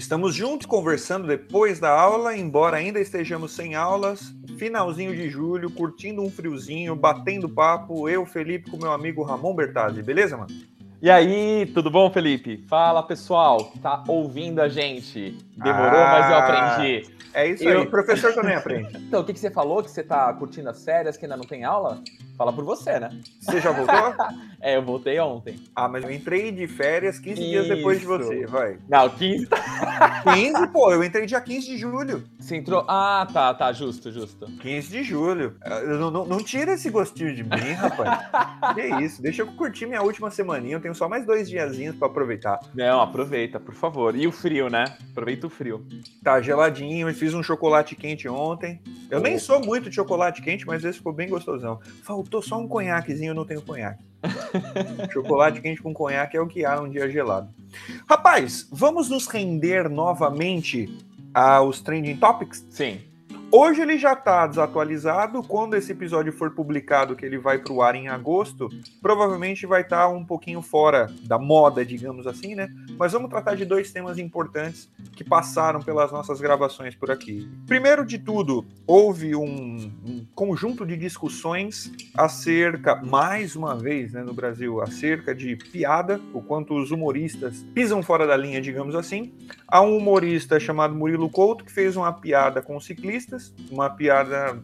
Estamos juntos conversando depois da aula, embora ainda estejamos sem aulas. Finalzinho de julho, curtindo um friozinho, batendo papo. Eu, Felipe, com meu amigo Ramon Bertazzi. Beleza, mano? E aí, tudo bom, Felipe? Fala, pessoal, que tá ouvindo a gente. Demorou, ah, mas eu aprendi. É isso eu... aí, o professor também aprende. então, o que, que você falou? Que você tá curtindo as férias, que ainda não tem aula? Fala por você, né? Você já voltou? é, eu voltei ontem. Ah, mas eu entrei de férias 15 Isso. dias depois de você, vai. Não, 15. 15, pô, eu entrei dia 15 de julho. Você entrou. Ah, tá, tá, justo, justo. 15 de julho. Não, não, não tira esse gostinho de mim, rapaz. que isso, deixa eu curtir minha última semaninha. Eu tenho só mais dois diazinhos pra aproveitar. Não, aproveita, por favor. E o frio, né? Aproveita o frio. Tá geladinho, eu fiz um chocolate quente ontem. Eu oh. nem sou muito de chocolate quente, mas esse ficou bem gostosão. Faltou faltou só um conhaquezinho, eu não tenho conhaque. Chocolate quente com conhaque é o que há num dia gelado. Rapaz, vamos nos render novamente aos trending topics? Sim. Hoje ele já está desatualizado. Quando esse episódio for publicado, que ele vai para o ar em agosto, provavelmente vai estar tá um pouquinho fora da moda, digamos assim, né? Mas vamos tratar de dois temas importantes que passaram pelas nossas gravações por aqui. Primeiro de tudo, houve um, um conjunto de discussões acerca, mais uma vez, né, no Brasil, acerca de piada, o quanto os humoristas pisam fora da linha, digamos assim. Há um humorista chamado Murilo Couto que fez uma piada com ciclistas uma piada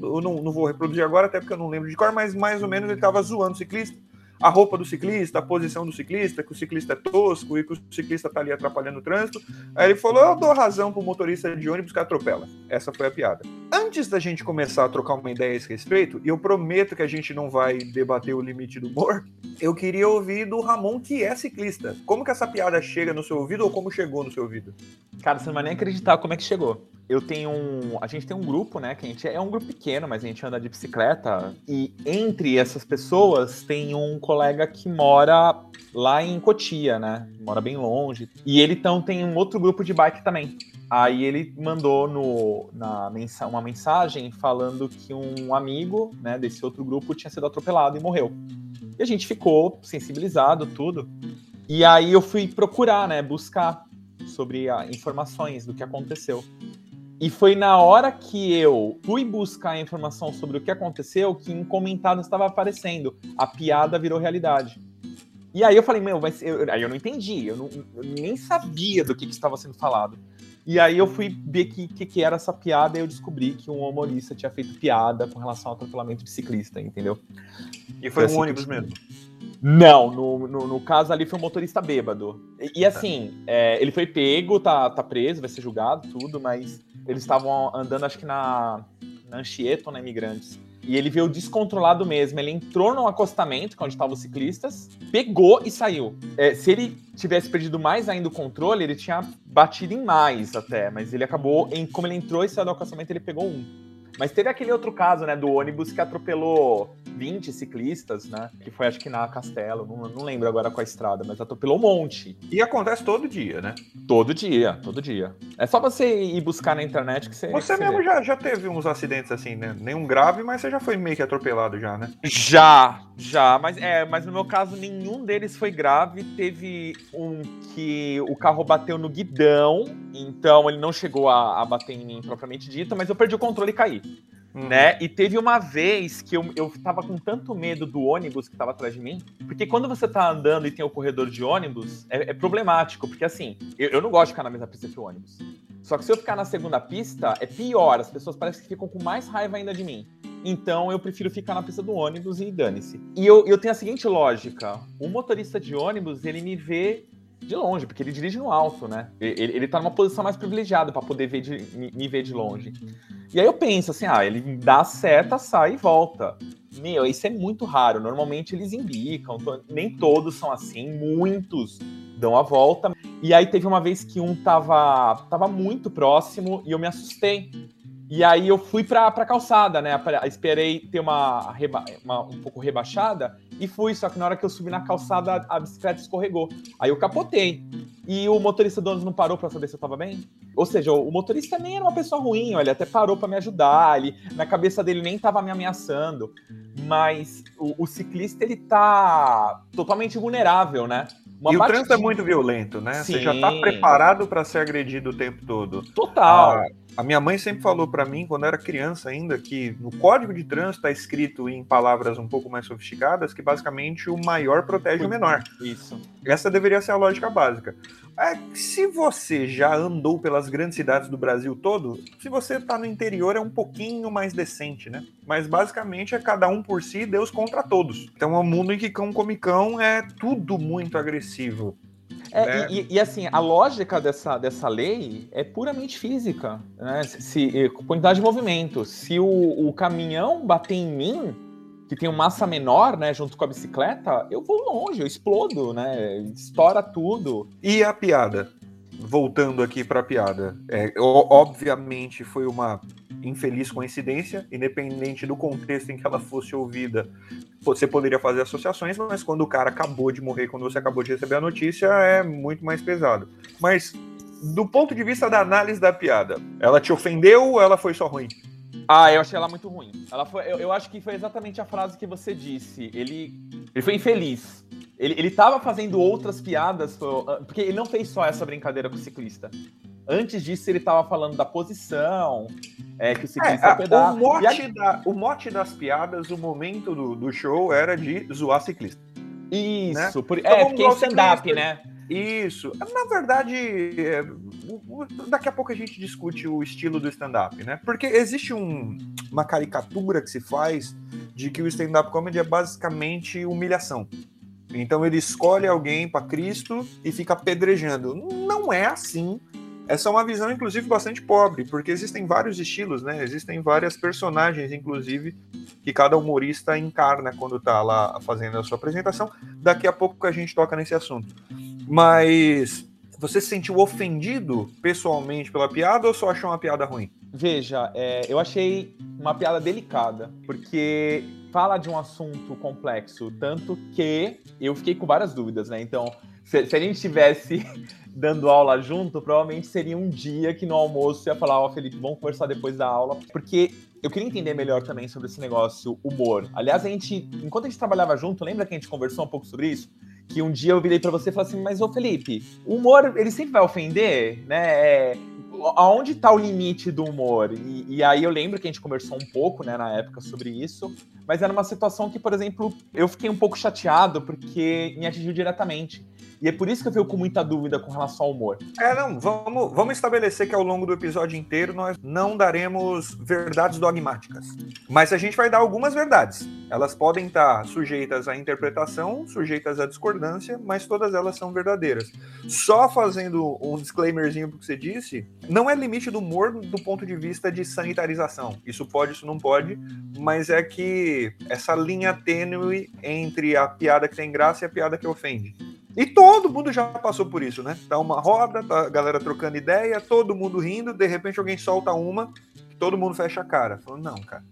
eu não, não vou reproduzir agora, até porque eu não lembro de cor, mas mais ou menos ele estava zoando o ciclista a roupa do ciclista, a posição do ciclista, que o ciclista é tosco e que o ciclista está ali atrapalhando o trânsito. Aí ele falou: Eu dou razão pro motorista de ônibus que atropela. Essa foi a piada. Antes da gente começar a trocar uma ideia a esse respeito, e eu prometo que a gente não vai debater o limite do humor, eu queria ouvir do Ramon, que é ciclista. Como que essa piada chega no seu ouvido ou como chegou no seu ouvido? Cara, você não vai nem acreditar como é que chegou. Eu tenho um. A gente tem um grupo, né? Que a gente é um grupo pequeno, mas a gente anda de bicicleta. E entre essas pessoas tem um colega que mora lá em Cotia, né? Mora bem longe. E ele então tem um outro grupo de bike também. Aí ele mandou no, na mensa uma mensagem falando que um amigo né, desse outro grupo tinha sido atropelado e morreu. E a gente ficou sensibilizado, tudo. E aí eu fui procurar, né? Buscar sobre a, informações do que aconteceu. E foi na hora que eu fui buscar informação sobre o que aconteceu que em comentários estava aparecendo. A piada virou realidade. E aí eu falei, meu, mas eu, aí eu não entendi, eu, não, eu nem sabia do que, que, estava sendo falado. E aí eu fui ver o que, que, que, era essa piada e eu descobri que um humorista tinha feito piada com relação ao atropelamento de ciclista, entendeu? E foi um ônibus mesmo? Não, no, no, no, caso ali foi um motorista bêbado. E, e assim, é, ele foi pego, tá, tá preso, vai ser julgado, tudo, mas eles estavam andando, acho que na, na Anchieta, na Imigrantes. E ele veio descontrolado mesmo. Ele entrou no acostamento, que é onde estavam os ciclistas, pegou e saiu. É, se ele tivesse perdido mais ainda o controle, ele tinha batido em mais até. Mas ele acabou, em, como ele entrou e saiu do acostamento, ele pegou um. Mas teve aquele outro caso, né, do ônibus que atropelou 20 ciclistas, né? Que foi acho que na Castelo, não, não lembro agora qual a estrada, mas atropelou um monte. E acontece todo dia, né? Todo dia, todo dia. É só você ir buscar na internet que você. Você mesmo já, já teve uns acidentes assim, né? Nenhum grave, mas você já foi meio que atropelado já, né? Já, já. Mas é, mas no meu caso, nenhum deles foi grave. Teve um que o carro bateu no guidão, então ele não chegou a, a bater em mim propriamente dito, mas eu perdi o controle e caí. Uhum. Né? E teve uma vez que eu, eu tava com tanto medo do ônibus que tava atrás de mim, porque quando você tá andando e tem o corredor de ônibus, é, é problemático, porque assim, eu, eu, não gosto de ficar na mesma pista que o ônibus. Só que se eu ficar na segunda pista, é pior, as pessoas parecem que ficam com mais raiva ainda de mim. Então eu prefiro ficar na pista do ônibus e dane-se. E eu, eu tenho a seguinte lógica: o motorista de ônibus, ele me vê de longe, porque ele dirige no alto, né? Ele, ele tá numa posição mais privilegiada para poder ver de, me, ver de longe. E aí eu penso assim, ah, ele dá seta, sai e volta. Meu, isso é muito raro. Normalmente eles indicam, nem todos são assim, muitos dão a volta. E aí teve uma vez que um tava, tava muito próximo e eu me assustei. E aí eu fui pra, pra calçada, né? Esperei ter uma, uma, um pouco rebaixada e fui, só que na hora que eu subi na calçada, a bicicleta escorregou. Aí eu capotei. E o motorista do ônibus não parou para saber se eu tava bem? Ou seja, o motorista nem era uma pessoa ruim, ele até parou para me ajudar, ele, na cabeça dele nem tava me ameaçando. mas o, o ciclista ele tá totalmente vulnerável, né? Uma e batidinha... o trânsito é muito violento, né? Sim. Você já tá preparado para ser agredido o tempo todo. Total. Ah, a minha mãe sempre falou para mim, quando eu era criança ainda, que no código de trânsito está escrito em palavras um pouco mais sofisticadas que basicamente o maior protege o menor. Isso. Essa deveria ser a lógica básica. É, se você já andou pelas grandes cidades do Brasil todo, se você está no interior é um pouquinho mais decente, né? Mas basicamente é cada um por si, Deus contra todos. Então é um mundo em que cão come cão é tudo muito agressivo. É, né? e, e, assim, a lógica dessa, dessa lei é puramente física. Né? Se, quantidade de movimento. Se o, o caminhão bater em mim, que tem uma massa menor, né, junto com a bicicleta, eu vou longe, eu explodo, né? Estoura tudo. E a piada? Voltando aqui para a piada. É, obviamente foi uma infeliz coincidência, independente do contexto em que ela fosse ouvida, você poderia fazer associações, mas quando o cara acabou de morrer, quando você acabou de receber a notícia, é muito mais pesado. Mas do ponto de vista da análise da piada, ela te ofendeu ou ela foi só ruim? Ah, eu achei ela muito ruim. Ela foi, eu, eu acho que foi exatamente a frase que você disse. Ele, ele foi infeliz. Ele, ele tava fazendo outras piadas, porque ele não fez só essa brincadeira com o ciclista. Antes disso, ele estava falando da posição, é, que o ciclista é, pedala. O mote, a... da, o mote das piadas, o momento do, do show era de zoar ciclista. Isso, né? por, então, é, porque é stand-up, né? Isso. Na verdade, daqui a pouco a gente discute o estilo do stand-up, né? Porque existe um, uma caricatura que se faz de que o stand-up comedy é basicamente humilhação. Então ele escolhe alguém para Cristo e fica apedrejando. Não é assim essa é uma visão, inclusive, bastante pobre, porque existem vários estilos, né? Existem várias personagens, inclusive, que cada humorista encarna quando está lá fazendo a sua apresentação. Daqui a pouco a gente toca nesse assunto. Mas você se sentiu ofendido pessoalmente pela piada ou só achou uma piada ruim? Veja, é, eu achei uma piada delicada, porque fala de um assunto complexo, tanto que eu fiquei com várias dúvidas, né? Então, se, se a gente tivesse dando aula junto, provavelmente seria um dia que no almoço ia falar, ó, oh, Felipe, vamos conversar depois da aula, porque eu queria entender melhor também sobre esse negócio humor. Aliás, a gente, enquanto a gente trabalhava junto, lembra que a gente conversou um pouco sobre isso? Que um dia eu virei para você e falei assim, mas ô Felipe, o humor, ele sempre vai ofender, né? É, aonde tá o limite do humor? E, e, aí eu lembro que a gente conversou um pouco, né, na época sobre isso, mas era uma situação que, por exemplo, eu fiquei um pouco chateado porque me atingiu diretamente. E é por isso que eu fico com muita dúvida com relação ao humor. É, não, vamos, vamos estabelecer que ao longo do episódio inteiro nós não daremos verdades dogmáticas. Mas a gente vai dar algumas verdades. Elas podem estar sujeitas à interpretação, sujeitas à discordância, mas todas elas são verdadeiras. Só fazendo um disclaimerzinho pro que você disse, não é limite do humor do ponto de vista de sanitarização. Isso pode, isso não pode, mas é que essa linha tênue entre a piada que tem graça e a piada que ofende. E todo mundo já passou por isso, né? Tá uma roda, tá a galera trocando ideia, todo mundo rindo, de repente alguém solta uma, todo mundo fecha a cara. Falando, não, cara.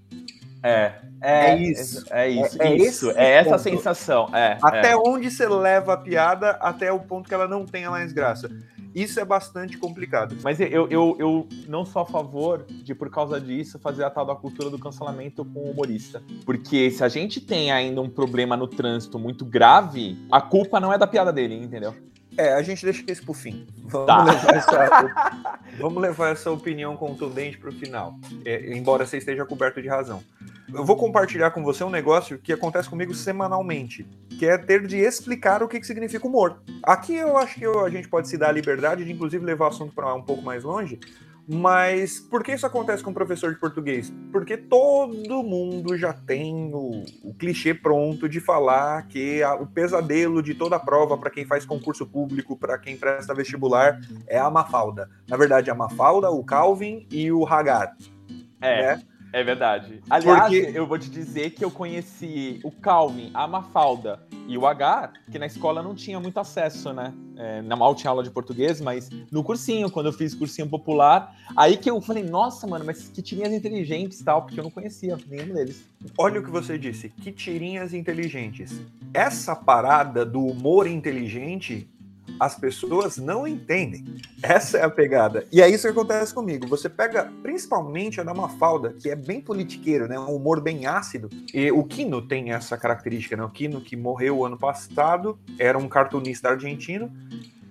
É, é, é isso. É, é isso, é, isso. É essa ponto. sensação. É, até é. onde você leva a piada até o ponto que ela não tenha mais graça. Isso é bastante complicado. Mas eu, eu, eu não sou a favor de, por causa disso, fazer a tal da cultura do cancelamento com o humorista. Porque se a gente tem ainda um problema no trânsito muito grave, a culpa não é da piada dele, entendeu? É, a gente deixa isso pro fim. Vamos, tá. levar, essa, vamos levar essa opinião contundente pro final. É, embora você esteja coberto de razão eu vou compartilhar com você um negócio que acontece comigo semanalmente, que é ter de explicar o que, que significa humor. Aqui eu acho que eu, a gente pode se dar a liberdade de, inclusive, levar o assunto para um pouco mais longe, mas por que isso acontece com o professor de português? Porque todo mundo já tem o, o clichê pronto de falar que a, o pesadelo de toda a prova para quem faz concurso público, para quem presta vestibular, é a Mafalda. Na verdade, a Mafalda, o Calvin e o Hagar. É. Né? É verdade. Aliás, Porque... eu vou te dizer que eu conheci o Calvin, a Mafalda e o H, que na escola não tinha muito acesso, né? É, na mal tinha aula de português, mas no cursinho, quando eu fiz cursinho popular, aí que eu falei, nossa, mano, mas que tirinhas inteligentes e tal, porque eu não conhecia nenhum deles. Olha o que você disse, que tirinhas inteligentes. Essa parada do humor inteligente as pessoas não entendem. Essa é a pegada. E é isso que acontece comigo. Você pega principalmente a da Mafalda, que é bem politiqueiro, né? Um humor bem ácido. E o Kino tem essa característica, né? O Kino, que morreu ano passado, era um cartunista argentino.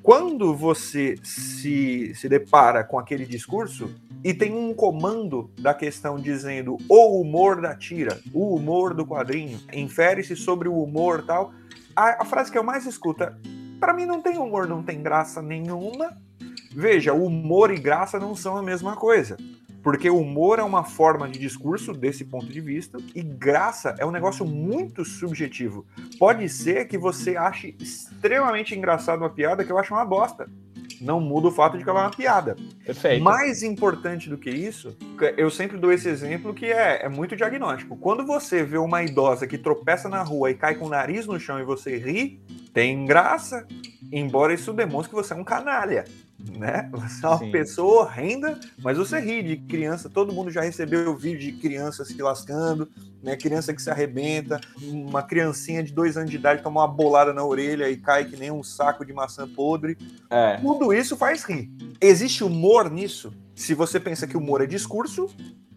Quando você se, se depara com aquele discurso, e tem um comando da questão dizendo o humor da tira, o humor do quadrinho, infere-se sobre o humor tal. A, a, frase que eu mais escuto é, para mim não tem humor, não tem graça nenhuma. Veja, humor e graça não são a mesma coisa. Porque humor é uma forma de discurso desse ponto de vista e graça é um negócio muito subjetivo. Pode ser que você ache extremamente engraçado uma piada que eu acho uma bosta não muda o fato de que ela é uma piada. Perfeito. Mais importante do que isso, eu sempre dou esse exemplo que é, é muito diagnóstico. Quando você vê uma idosa que tropeça na rua e cai com o nariz no chão e você ri, tem graça, embora isso demonstre que você é um canalha né? Você é uma Sim. pessoa horrenda, mas você ri de criança. Todo mundo já recebeu vídeo de criança se lascando, né? Criança que se arrebenta, uma criancinha de dois anos de idade toma uma bolada na orelha e cai que nem um saco de maçã podre. É. Tudo isso faz rir. Existe humor nisso? Se você pensa que humor é discurso,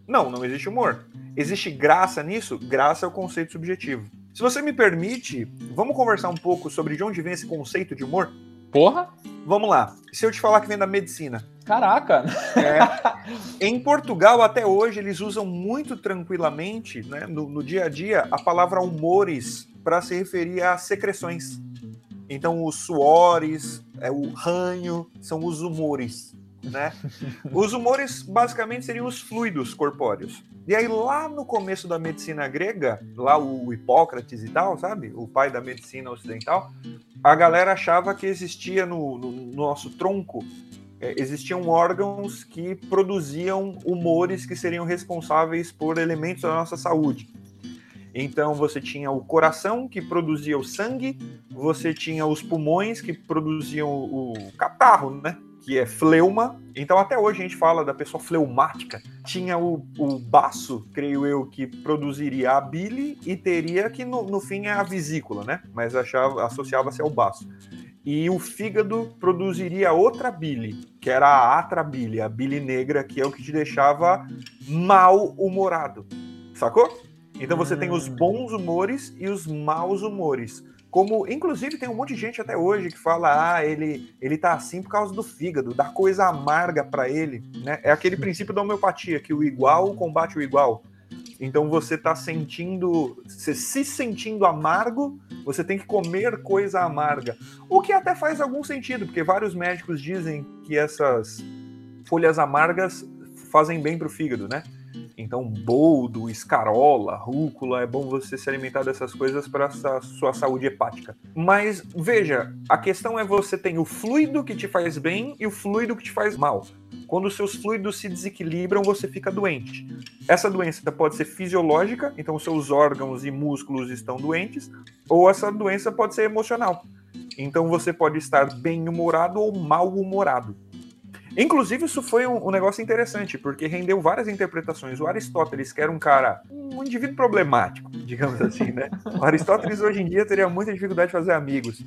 não, não existe humor. Existe graça nisso? Graça é o conceito subjetivo. Se você me permite, vamos conversar um pouco sobre de onde vem esse conceito de humor? Porra! Vamos lá. Se eu te falar que vem da medicina. Caraca! É, em Portugal, até hoje, eles usam muito tranquilamente, né, no, no dia a dia, a palavra humores para se referir a secreções. Então, os suores, é, o ranho, são os humores. Né? Os humores basicamente seriam os fluidos corpóreos. E aí, lá no começo da medicina grega, lá o Hipócrates e tal, sabe? O pai da medicina ocidental, a galera achava que existia no, no, no nosso tronco é, existiam órgãos que produziam humores que seriam responsáveis por elementos da nossa saúde. Então você tinha o coração que produzia o sangue, você tinha os pulmões que produziam o catarro, né? Que é fleuma. Então, até hoje a gente fala da pessoa fleumática. Tinha o, o baço, creio eu, que produziria a bile e teria que, no, no fim, é a vesícula, né? Mas associava-se ao baço. E o fígado produziria outra bile, que era a atrabile, a bile negra, que é o que te deixava mal-humorado. Sacou? Então você tem os hum. bons humores e os maus humores. Como, inclusive, tem um monte de gente até hoje que fala, ah, ele, ele tá assim por causa do fígado, dá coisa amarga para ele, né? É aquele princípio da homeopatia, que o igual combate o igual. Então você tá sentindo, você se sentindo amargo, você tem que comer coisa amarga. O que até faz algum sentido, porque vários médicos dizem que essas folhas amargas fazem bem para o fígado, né? Então, boldo, escarola, rúcula, é bom você se alimentar dessas coisas para a sua saúde hepática. Mas veja, a questão é você tem o fluido que te faz bem e o fluido que te faz mal. Quando os seus fluidos se desequilibram, você fica doente. Essa doença pode ser fisiológica, então seus órgãos e músculos estão doentes, ou essa doença pode ser emocional. Então você pode estar bem-humorado ou mal-humorado. Inclusive, isso foi um, um, negócio interessante, porque rendeu várias interpretações. O Aristóteles, que era um cara, um indivíduo problemático, digamos assim, né? O Aristóteles hoje em dia teria muita dificuldade de fazer amigos.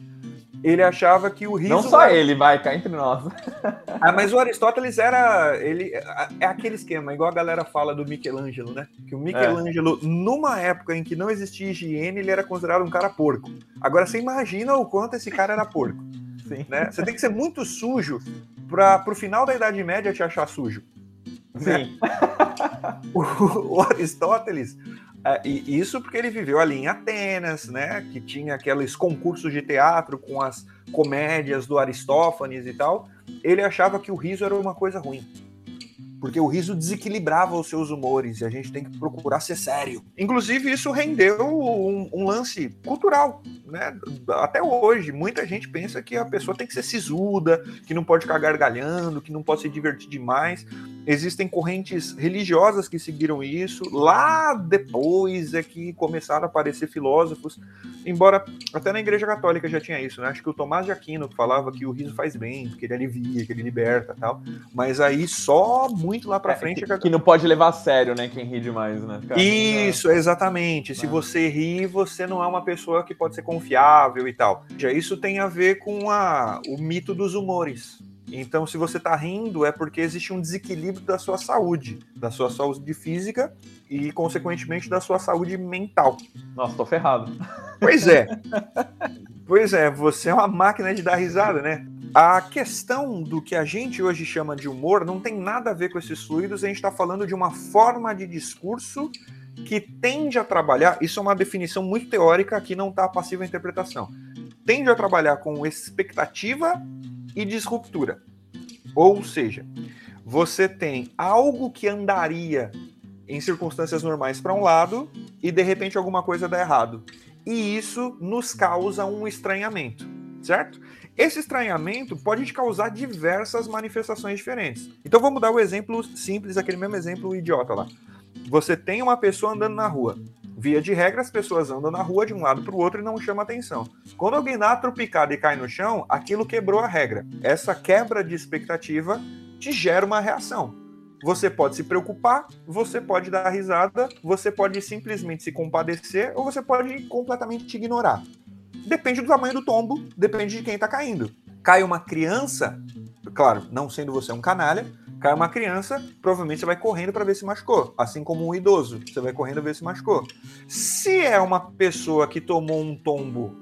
Ele achava que o riso. Não só era... ele, vai, cá entre nós. ah, mas o Aristóteles era. Ele, é aquele esquema, igual a galera fala do Michelangelo, né? Que o Michelangelo, é. numa época em que não existia higiene, ele era considerado um cara porco. Agora você imagina o quanto esse cara era porco. Sim. Né? Você tem que ser muito sujo para o final da Idade Média te achar sujo. Sim. o, o, Aristóteles, é, e isso porque ele viveu ali em Atenas, né? Que tinha aqueles concursos de teatro com as comédias do Aristófanes e tal. Ele achava que o riso era uma coisa ruim porque o riso desequilibrava os seus humores e a gente tem que procurar ser sério. Inclusive, isso rendeu um, um, lance cultural, né? Até hoje, muita gente pensa que a pessoa tem que ser sisuda, que não pode ficar gargalhando, que não pode se divertir demais. Existem correntes religiosas que seguiram isso. Lá depois é que começaram a aparecer filósofos, embora até na Igreja Católica já tinha isso, né? Acho que o Tomás de Aquino falava que o riso faz bem, que ele alivia, que ele liberta tal. Mas aí só muito lá pra É, frente. que, que não pode levar a sério, né? Quem ri demais, né? Fica- Isso, exatamente. Se Ah. você ri, você não é uma pessoa que pode ser confiável e tal. Já isso tem a ver com a, o mito dos humores. Então, se você tá rindo, é porque existe um desequilíbrio da sua saúde, da sua saúde física e, consequentemente, da sua saúde mental. Nossa, tô ferrado. Pois é. pois é, você é uma máquina de dar risada, né? A questão do que a gente hoje chama de humor não tem nada a ver com esses fluidos, a gente está falando de uma forma de discurso que tende a trabalhar. Isso é uma definição muito teórica que não está passiva à interpretação. Tende a trabalhar com expectativa e disruptura. Ou seja, você tem algo que andaria em circunstâncias normais para um lado e de repente alguma coisa dá errado. E isso nos causa um estranhamento, certo? Esse estranhamento pode te causar diversas manifestações diferentes. Então vamos dar o exemplo simples, aquele mesmo exemplo idiota lá. Você tem uma pessoa andando na rua. Via de regra, as pessoas andam na rua de um lado para o outro e não chama atenção. Quando alguém dá uma tropicada e cai no chão, aquilo quebrou a regra. Essa quebra de expectativa te gera uma reação. Você pode se preocupar, você pode dar risada, você pode simplesmente se compadecer ou você pode completamente te ignorar. Depende do tamanho do tombo, depende de quem está caindo. Cai uma criança, claro, não sendo você um canalha, cai uma criança, provavelmente você vai correndo para ver se machucou. Assim como um idoso, você vai correndo ver se machucou. Se é uma pessoa que tomou um tombo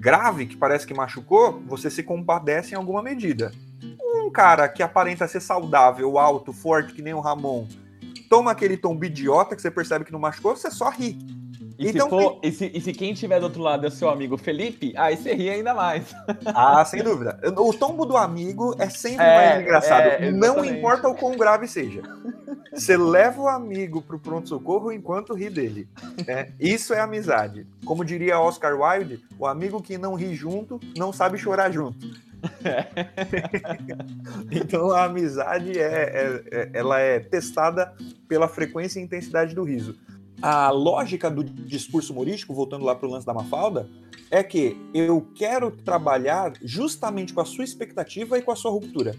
grave, que parece que machucou, você se compadece em alguma medida. Um cara que aparenta ser saudável, alto, forte, que nem o Ramon, toma aquele tombo idiota que você percebe que não machucou, você só ri. E, Então se for, e, se, e se quem tiver do outro lado é o seu amigo Felipe, aí você ri ainda mais. Ah, sem dúvida. O tombo do amigo é sempre É, mais engraçado. é, não importa o quão grave seja. Você leva o amigo pro pronto-socorro enquanto ri dele. né? Isso é amizade. Como diria Oscar Wilde, o amigo que não ri junto não sabe chorar junto. então a amizade é, é- é- ela é testada pela frequência e intensidade do riso. A lógica do discurso humorístico, voltando lá para o lance da Mafalda, é que eu quero trabalhar justamente com a sua expectativa e com a sua ruptura.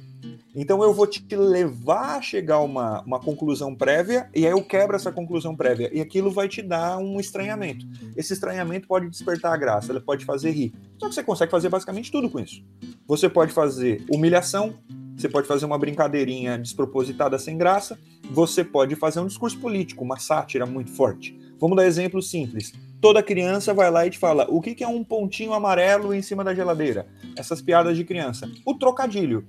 Então eu vou te levar a chegar a uma, uma conclusão prévia e aí eu quebro essa conclusão prévia. E aquilo vai te dar um estranhamento. Esse estranhamento pode despertar a graça, ele pode fazer rir. Só que você consegue fazer basicamente tudo com isso. Você pode fazer humilhação, você pode fazer uma brincadeirinha despropositada sem graça, você pode fazer um discurso político, uma sátira muito forte. Vamos dar exemplo simples. Toda criança vai lá e te fala: o que que é um pontinho amarelo em cima da geladeira? Essas piadas de criança. O trocadilho.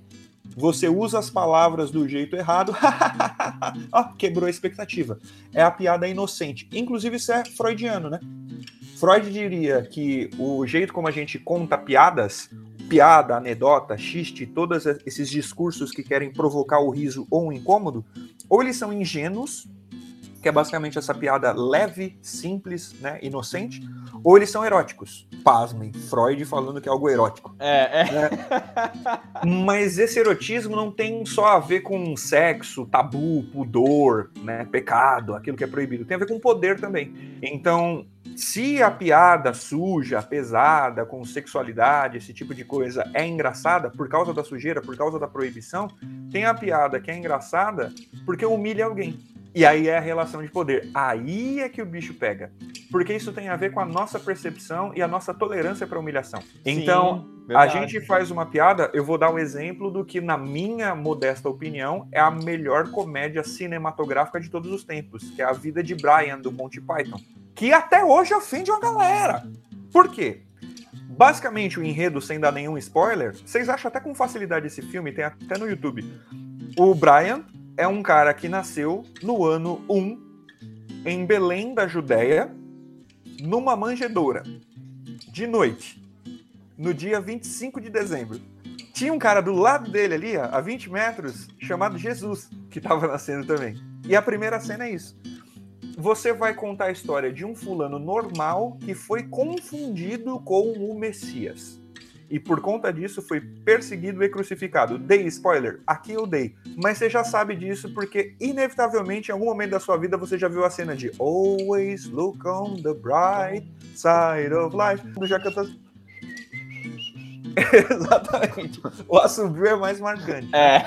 Você usa as palavras do jeito errado, Ó, quebrou a expectativa. É a piada inocente. Inclusive, isso é freudiano, né? Freud diria que o jeito como a gente conta piadas, piada, anedota, xiste, todos esses discursos que querem provocar o riso ou o incômodo, ou eles são ingênuos, que é basicamente essa piada leve, simples, né, inocente, ou eles são eróticos. Pasmem, Freud falando que é algo erótico. É, é. Mas esse erotismo não tem só a ver com sexo, tabu, pudor, né, pecado, aquilo que é proibido. Tem a ver com poder também. Então, se a piada suja, pesada, com sexualidade, esse tipo de coisa é engraçada por causa da sujeira, por causa da proibição, tem a piada que é engraçada porque humilha alguém. E aí é a relação de poder. Aí é que o bicho pega. Porque isso tem a ver com a nossa percepção e a nossa tolerância para humilhação. Então, Sim, a gente faz uma piada, eu vou dar o exemplo do que, na minha modesta opinião, é a melhor comédia cinematográfica de todos os tempos, que é a vida de Brian, do Monty Python. Que até hoje ofende uma galera. Por quê? Basicamente, o enredo, sem dar nenhum spoiler, vocês acham até com facilidade esse filme, tem até no YouTube. O Brian é um cara que nasceu no ano 1, em Belém da Judéia, numa manjedoura, de noite no dia 25 de dezembro. Tinha um cara do lado dele ali, a 20 metros, chamado Jesus, que estava nascendo também. E a primeira cena é isso. Você vai contar a história de um fulano normal que foi confundido com o Messias. E por conta disso foi perseguido e crucificado. Dei spoiler? Aqui eu dei. Mas você já sabe disso porque, inevitavelmente, em algum momento da sua vida você já viu a cena de Always look on the bright side of life. Já canta Exatamente. O assobio é mais marcante. É.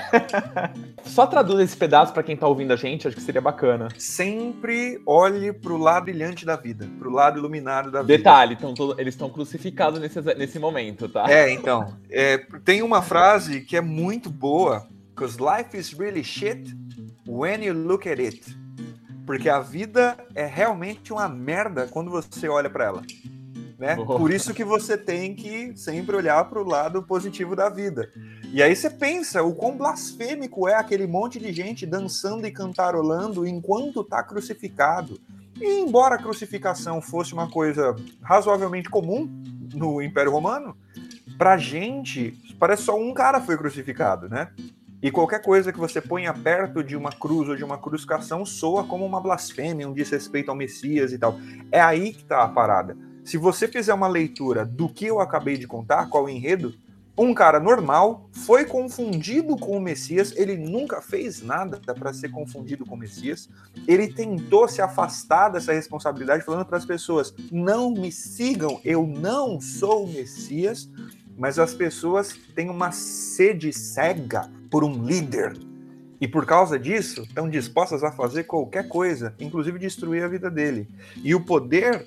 Só traduz esse pedaço para quem tá ouvindo a gente, acho que seria bacana. Sempre olhe pro lado brilhante da vida, pro lado iluminado da vida. Detalhe, tão eles estão crucificados nesse, nesse momento, tá? É, então. É, tem uma frase que é muito boa, because life is really shit when you look at it. Porque a vida é realmente uma merda quando você olha para ela. Né? Oh. Por isso que você tem que sempre olhar para o lado positivo da vida. E aí você pensa o quão blasfêmico é aquele monte de gente dançando e cantarolando enquanto está crucificado. E embora a crucificação fosse uma coisa razoavelmente comum no Império Romano, pra gente parece só um cara foi crucificado, né? E qualquer coisa que você ponha perto de uma cruz ou de uma crucificação soa como uma blasfêmia, um desrespeito ao Messias e tal. É aí que está a parada. Se você fizer uma leitura do que eu acabei de contar, qual o enredo, um cara normal foi confundido com o Messias, ele nunca fez nada para ser confundido com o Messias. Ele tentou se afastar dessa responsabilidade, falando para as pessoas: não me sigam, eu não sou o Messias mas as pessoas têm uma sede cega por um líder. E por causa disso, estão dispostas a fazer qualquer coisa, inclusive destruir a vida dele. E o poder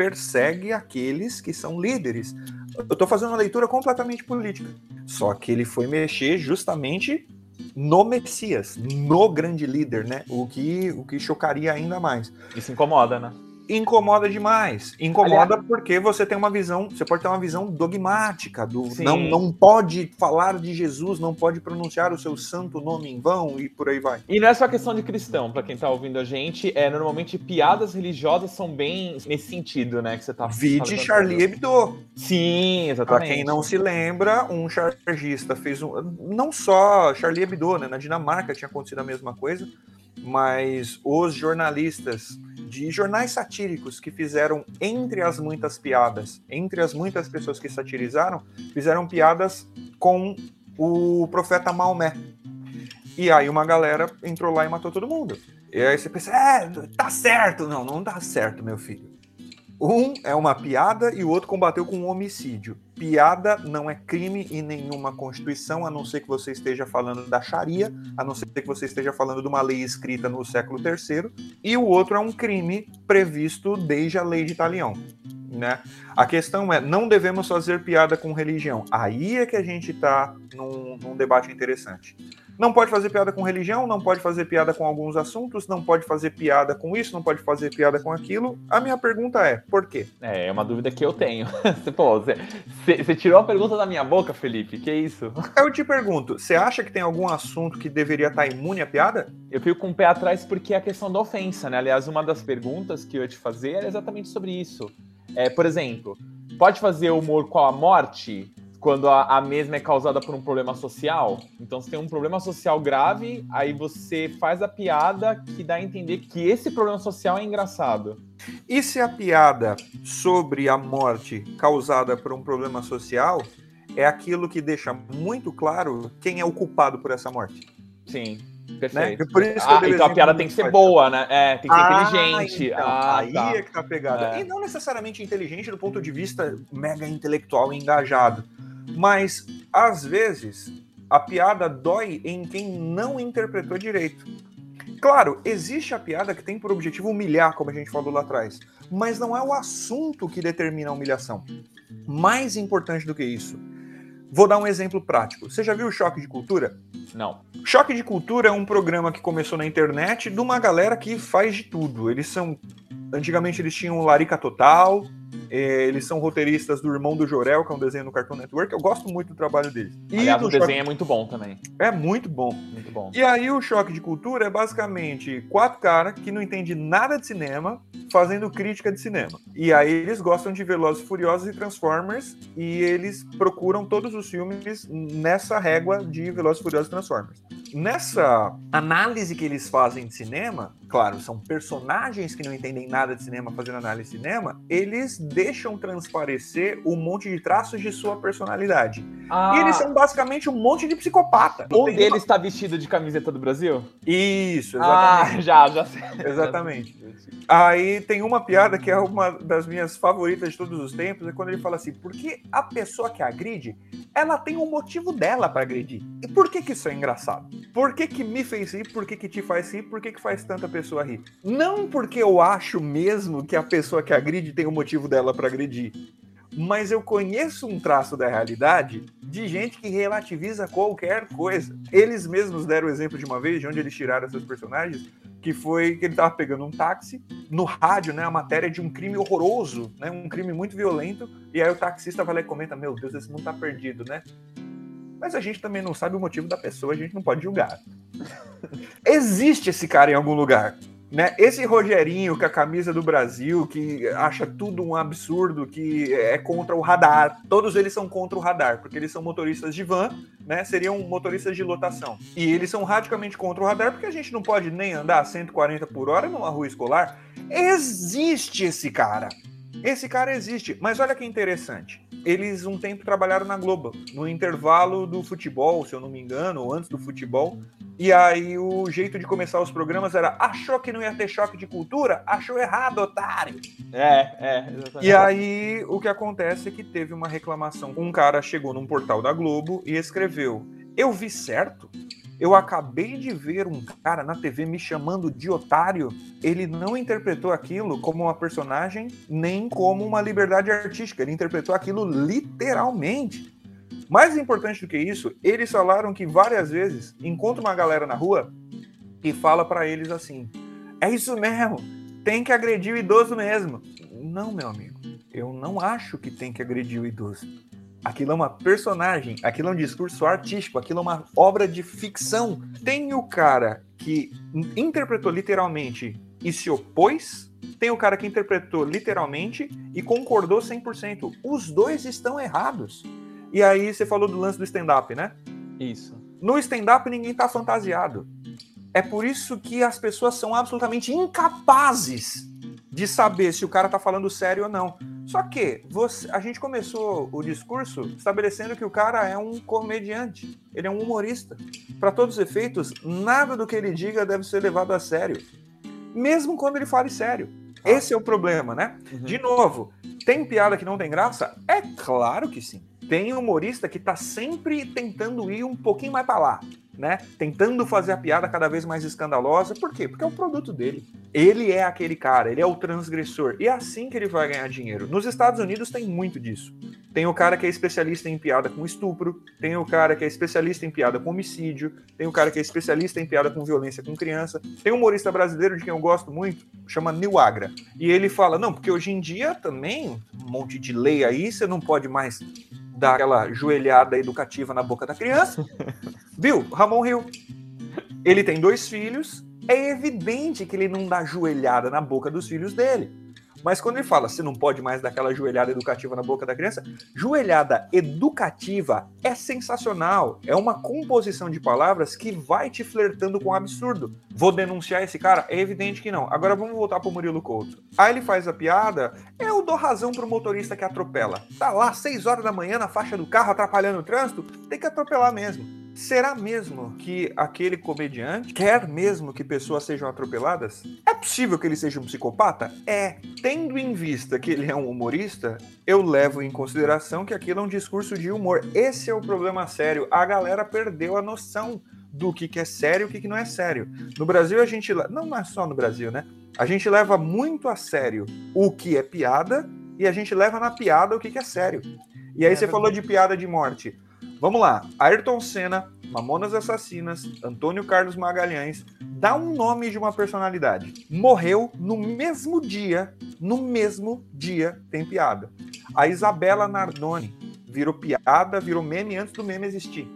persegue aqueles que são líderes. Eu estou fazendo uma leitura completamente política. Só que ele foi mexer justamente no Messias, no grande líder, né? O que, o que chocaria ainda mais. Isso incomoda, né? Incomoda demais. Incomoda Aliás, porque você tem uma visão, você pode ter uma visão dogmática do não, não pode falar de Jesus, não pode pronunciar o seu santo nome em vão e por aí vai. E não é só questão de cristão, para quem tá ouvindo a gente, é normalmente piadas religiosas são bem nesse sentido, né, que você tá Vide Charlie Hebdo. Sim, exatamente. Pra quem não se lembra, um chargista fez um não só Charlie Hebdo, né, na Dinamarca tinha acontecido a mesma coisa, mas os jornalistas de jornais satíricos que fizeram, entre as muitas piadas, entre as muitas pessoas que satirizaram, fizeram piadas com o profeta Maomé. E aí uma galera entrou lá e matou todo mundo. E aí você pensa, é, tá certo. Não, não tá certo, meu filho. Um é uma piada e o outro combateu com um homicídio. Piada não é crime em nenhuma constituição, a não ser que você esteja falando da Sharia, a não ser que você esteja falando de uma lei escrita no século III. E o outro é um crime previsto desde a lei de Italião. Né? A questão é, não devemos fazer piada com religião. Aí é que a gente está num, num debate interessante. Não pode fazer piada com religião, não pode fazer piada com alguns assuntos, não pode fazer piada com isso, não pode fazer piada com aquilo. A minha pergunta é, por quê? É, é uma dúvida que eu tenho. Pô, você, você tirou a pergunta da minha boca, Felipe, que isso? Eu te pergunto, você acha que tem algum assunto que deveria estar imune à piada? Eu fico com o pé atrás porque é a questão da ofensa, né? Aliás, uma das perguntas que eu ia te fazer era exatamente sobre isso. É, por exemplo, pode fazer humor com a morte? Quando a, a, mesma é causada por um problema social. Então, você tem um problema social grave, aí você faz a piada que dá a entender que esse problema social é engraçado. E se a piada sobre a morte causada por um problema social é aquilo que deixa muito claro quem é o culpado por essa morte? Sim. Perfeito. Né? Por isso ah, então a piada tem que ser boa, né? É, tem que ser ah, inteligente. Então, ah, aí tá. é que tá pegada. É. E não necessariamente inteligente do ponto de vista mega intelectual e engajado. Mas, às vezes, a piada dói em quem não interpretou direito. Claro, existe a piada que tem por objetivo humilhar, como a gente falou lá atrás, mas não é o assunto que determina a humilhação. Mais importante do que isso, vou dar um exemplo prático. Você já viu o Choque de Cultura? Não. Choque de Cultura é um programa que começou na internet de uma galera que faz de tudo. Eles são. Antigamente eles tinham Larica Total, eles são roteiristas do Irmão do Jorel, que é um desenho no Cartoon Network. Eu gosto muito do trabalho deles. E Aliás, o desenho choque... é muito bom também. É muito bom. Muito bom. E aí o Choque de Cultura é basicamente quatro caras que não entendem nada de cinema fazendo crítica de cinema. E aí eles gostam de Velozes Furiosos e Transformers e eles procuram todos os filmes nessa régua de Velozes Furiosos e Transformers. Nessa análise que eles fazem de cinema, claro, são personagens que não entendem nada de cinema fazendo análise de cinema, eles deixam transparecer um monte de traços de sua personalidade. Ah, E eles são basicamente um monte de psicopata. um Tem deles tá vestido de camiseta do Brasil? Isso, Ah, exatamente. já, já sei. Exatamente. Aí tem uma piada que é uma das minhas favoritas de todos os tempos, é quando ele fala assim: porque a pessoa que agride, ela tem um motivo dela pra agredir. E por que que isso é engraçado? Por que que me fez rir? Por que que te faz rir? Por que que faz tanta pessoa rir? Não porque eu acho mesmo que a pessoa que agride tem um motivo dela pra agredir. Mas eu conheço um traço da realidade de gente que relativiza qualquer coisa. Eles mesmos deram o exemplo de uma vez, de onde eles tiraram esses personagens, que foi que ele tava pegando um táxi, no rádio, né, a matéria de um crime horroroso, né, um crime muito violento, e aí o taxista vai lá e comenta, meu Deus, esse mundo tá perdido, né? Mas a gente também não sabe o motivo da pessoa, a gente não pode julgar. Existe esse cara em algum lugar, né? Esse Rogerinho com a camisa do Brasil, que acha tudo um absurdo, que é contra o radar. Todos eles são contra o radar, porque eles são motoristas de van, né? Seriam motoristas de lotação. E eles são radicalmente contra o radar, porque a gente não pode nem andar a 140 por hora numa rua escolar. Existe esse cara. Esse cara existe. Mas olha que interessante. Eles um tempo trabalharam na Globo, no intervalo do futebol, se eu não me engano, ou antes do futebol. E aí o jeito de começar os programas era: achou que não ia ter choque de cultura? Achou errado, otário. É, é, exatamente. E aí o que acontece é que teve uma reclamação. Um cara chegou num portal da Globo e escreveu: Eu vi certo? Eu acabei de ver um cara na TV me chamando de otário. Ele não interpretou aquilo como uma personagem, nem como uma liberdade artística. Ele interpretou aquilo literalmente. Mais importante do que isso, eles falaram que várias vezes encontra uma galera na rua e fala pra eles assim: é isso mesmo, tem que agredir o idoso mesmo. Não, meu amigo, eu não acho que tem que agredir o idoso. Aquilo é uma personagem, aquilo é um discurso artístico, aquilo é uma obra de ficção. Tem o cara que interpretou literalmente e se opôs, tem o cara que interpretou literalmente e concordou 100%. Os dois estão errados. E aí você falou do lance do stand-up, né? Isso. No stand-up ninguém tá fantasiado. É por isso que as pessoas são absolutamente incapazes de saber se o cara tá falando sério ou não. Só que você- a gente começou o discurso estabelecendo que o cara é um comediante, ele é um humorista. Para todos os efeitos, nada do que ele diga deve ser levado a sério, mesmo quando ele fale sério. Esse é o problema, né? Uhum. De novo, tem piada que não tem graça? É claro que sim. Tem humorista que tá sempre tentando ir um pouquinho mais para lá, né? Tentando fazer a piada cada vez mais escandalosa. Por quê? Porque é o produto dele. Ele é aquele cara, ele é o transgressor. E é assim que ele vai ganhar dinheiro. Nos Estados Unidos tem muito disso. Tem o cara que é especialista em piada com estupro, tem o cara que é especialista em piada com homicídio, tem o cara que é especialista em piada com violência com criança. Tem um humorista brasileiro de quem eu gosto muito, chama Nil Agra. E ele fala: não, porque hoje em dia também, um monte de lei aí, você não pode mais dar aquela joelhada educativa na boca da criança. Viu? Ramon Rio. Ele tem dois filhos, é evidente que ele não dá joelhada na boca dos filhos dele. Mas quando ele fala, você não pode mais dar aquela joelhada educativa na boca da criança, joelhada educativa é sensacional. É uma composição de palavras que vai te flertando com o absurdo. Vou denunciar esse cara? É evidente que não. Agora vamos voltar pro Murilo Couto. Aí ele faz a piada, eu dou razão pro motorista que atropela. Tá lá, 6 horas da manhã na faixa do carro, atrapalhando o trânsito, tem que atropelar mesmo. Será mesmo que aquele comediante quer mesmo que pessoas sejam atropeladas? É possível que ele seja um psicopata? É. Tendo em vista que ele é um humorista, eu levo em consideração que aquilo é um discurso de humor. Esse é o problema sério. A galera perdeu a noção do que, que é sério e o que, que não é sério. No Brasil, a gente. Não, é só no Brasil, né? A gente leva muito a sério o que é piada e a gente leva na piada o que, que é sério. E aí É você falou de piada de morte. Vamos lá. Ayrton Senna, Mamonas Assassinas, Antônio Carlos Magalhães, dá um nome de uma personalidade. Morreu no mesmo dia, no mesmo dia tem piada. A Isabela Nardoni virou piada, virou meme antes do meme existir.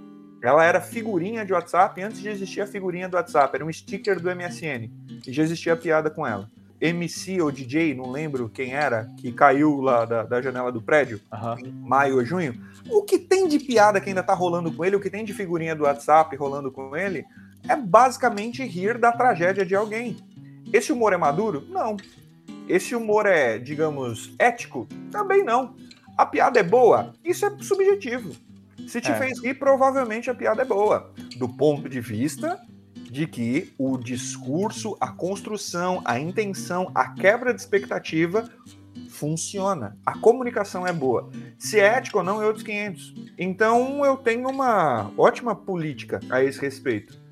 Ela era figurinha de WhatsApp antes de existir a figurinha do WhatsApp, era um sticker do MSN e já existia a piada com ela. MC ou DJ, não lembro quem era, que caiu lá da, da janela do prédio, Aham. em maio ou junho, o que tem de piada que ainda tá rolando com ele, o que tem de figurinha do WhatsApp rolando com ele, é basicamente rir da tragédia de alguém. Esse humor é maduro? Não. Esse humor é, digamos, ético? Também não. A piada é boa? Isso é subjetivo. Se te é. fez rir, provavelmente a piada é boa. Do ponto de vista de que o discurso, a construção, a intenção, a quebra de expectativa funciona. A comunicação é boa. Se é ético ou não, é outros 500. Então eu tenho uma ótima política a esse respeito.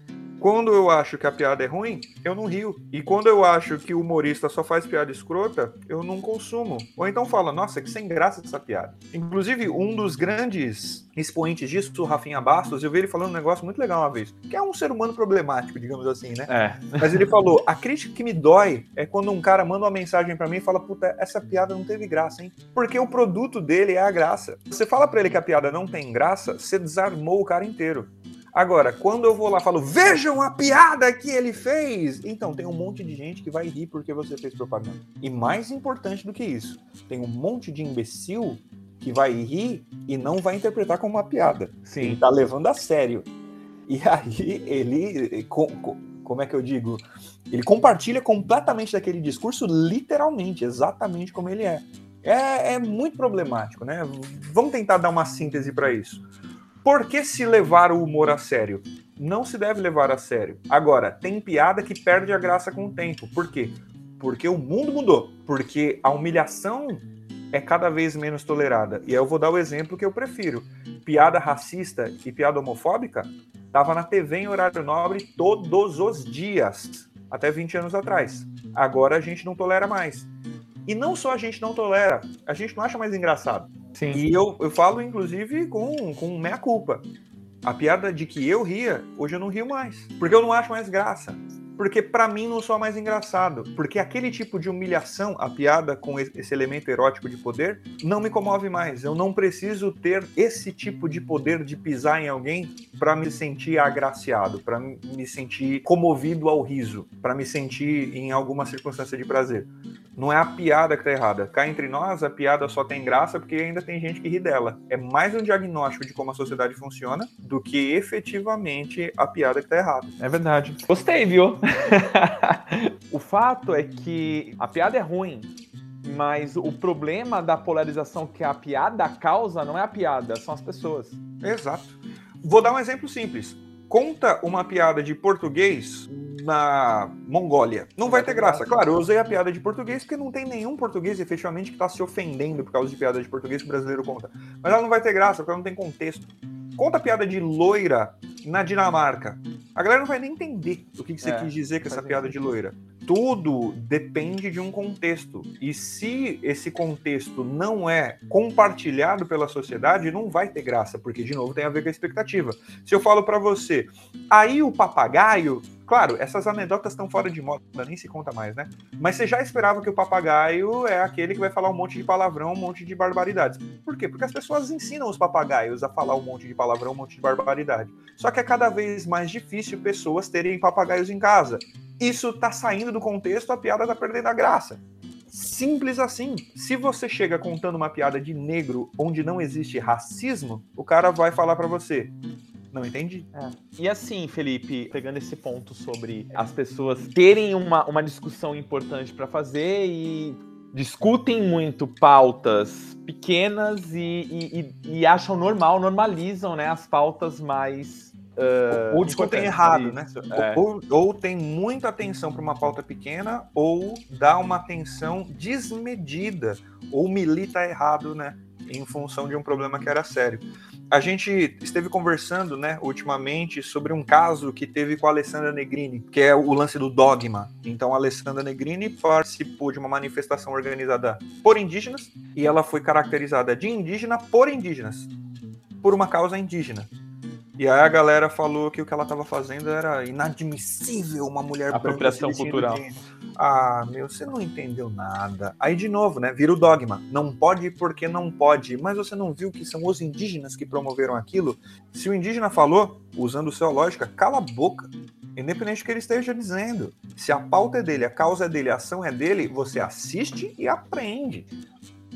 Quando eu acho que a piada é ruim, eu não rio. E quando eu acho que o humorista só faz piada escrota, eu não consumo. Ou então fala, nossa, que sem graça essa piada. Inclusive, um dos grandes expoentes disso, o Rafinha Bastos, eu vi ele falando um negócio muito legal uma vez, que é um ser humano problemático, digamos assim, né? É. Mas ele falou, a crítica que me dói é quando um cara manda uma mensagem para mim e fala, puta, essa piada não teve graça, hein? Porque o produto dele é a graça. Você fala para ele que a piada não tem graça, você desarmou o cara inteiro. Agora, quando eu vou lá e falo, vejam a piada que ele fez, então tem um monte de gente que vai rir porque você fez propaganda. E mais importante do que isso, tem um monte de imbecil que vai rir e não vai interpretar como uma piada. Sim. Ele tá levando a sério. E aí ele, como é que eu digo? Ele compartilha completamente daquele discurso, literalmente, exatamente como ele é. É, é muito problemático, né? Vamos tentar dar uma síntese para isso. Por que se levar o humor a sério? Não se deve levar a sério. Agora, tem piada que perde a graça com o tempo. Por quê? Porque o mundo mudou. Porque a humilhação é cada vez menos tolerada. E eu vou dar o exemplo que eu prefiro. Piada racista e piada homofóbica estava na TV em horário nobre todos os dias, até 20 anos atrás. Agora a gente não tolera mais. E não só a gente não tolera, a gente não acha mais engraçado. Sim. E eu, eu falo, inclusive, com, com meia culpa. A piada de que eu ria, hoje eu não rio mais. Porque eu não acho mais graça. Porque para mim não sou mais engraçado. Porque aquele tipo de humilhação, a piada com esse elemento erótico de poder, não me comove mais. Eu não preciso ter esse tipo de poder de pisar em alguém para me sentir agraciado, para me sentir comovido ao riso, para me sentir em alguma circunstância de prazer. Não é a piada que tá errada. Cá entre nós, a piada só tem graça porque ainda tem gente que ri dela. É mais um diagnóstico de como a sociedade funciona do que efetivamente a piada que tá errada. É verdade. Gostei, viu? o fato é que a piada é ruim, mas o problema da polarização que a piada causa não é a piada, são as pessoas. Exato. Vou dar um exemplo simples. Conta uma piada de português na Mongólia. Não vai ter graça. Claro, eu usei a piada de português porque não tem nenhum português efetivamente que está se ofendendo por causa de piada de português que o brasileiro conta. Mas ela não vai ter graça porque ela não tem contexto. Conta a piada de loira na Dinamarca. A galera não vai nem entender o que, que você é, quis dizer com essa piada de loira. Tudo depende de um contexto. E se esse contexto não é compartilhado pela sociedade, não vai ter graça, porque, de novo, tem a ver com a expectativa. Se eu falo para você, aí o papagaio Claro, essas anedotas estão fora de moda, nem se conta mais, né? Mas você já esperava que o papagaio é aquele que vai falar um monte de palavrão, um monte de barbaridades. Por quê? Porque as pessoas ensinam os papagaios a falar um monte de palavrão, um monte de barbaridade. Só que é cada vez mais difícil pessoas terem papagaios em casa. Isso tá saindo do contexto, a piada tá perdendo a graça. Simples assim. Se você chega contando uma piada de negro onde não existe racismo, o cara vai falar para você: não entendi. É. E assim, Felipe, pegando esse ponto sobre as pessoas terem uma, uma discussão importante para fazer e discutem muito pautas pequenas e, e, e, acham normal, normalizam né, as pautas mais. Uh, ou discutem errado, né? É. Ou, ou tem muita atenção para uma pauta pequena, ou dá uma atenção desmedida, ou milita errado, né? Em função de um problema que era sério a gente esteve conversando, né, ultimamente sobre um caso que teve com a Alessandra Negrini, que é o lance do dogma. Então, a Alessandra Negrini participou de uma manifestação organizada por indígenas e ela foi caracterizada de indígena por indígenas, por uma causa indígena. E aí a galera falou que o que ela estava fazendo era inadmissível uma mulher Apropriação cultural. De... Ah, meu, você não entendeu nada. Aí de novo, né? Vira o dogma. Não pode porque não pode. Mas você não viu que são os indígenas que promoveram aquilo? Se o indígena falou, usando sua lógica, cala a boca. Independente do que ele esteja dizendo. Se a pauta é dele, a causa é dele, a ação é dele, você assiste e aprende.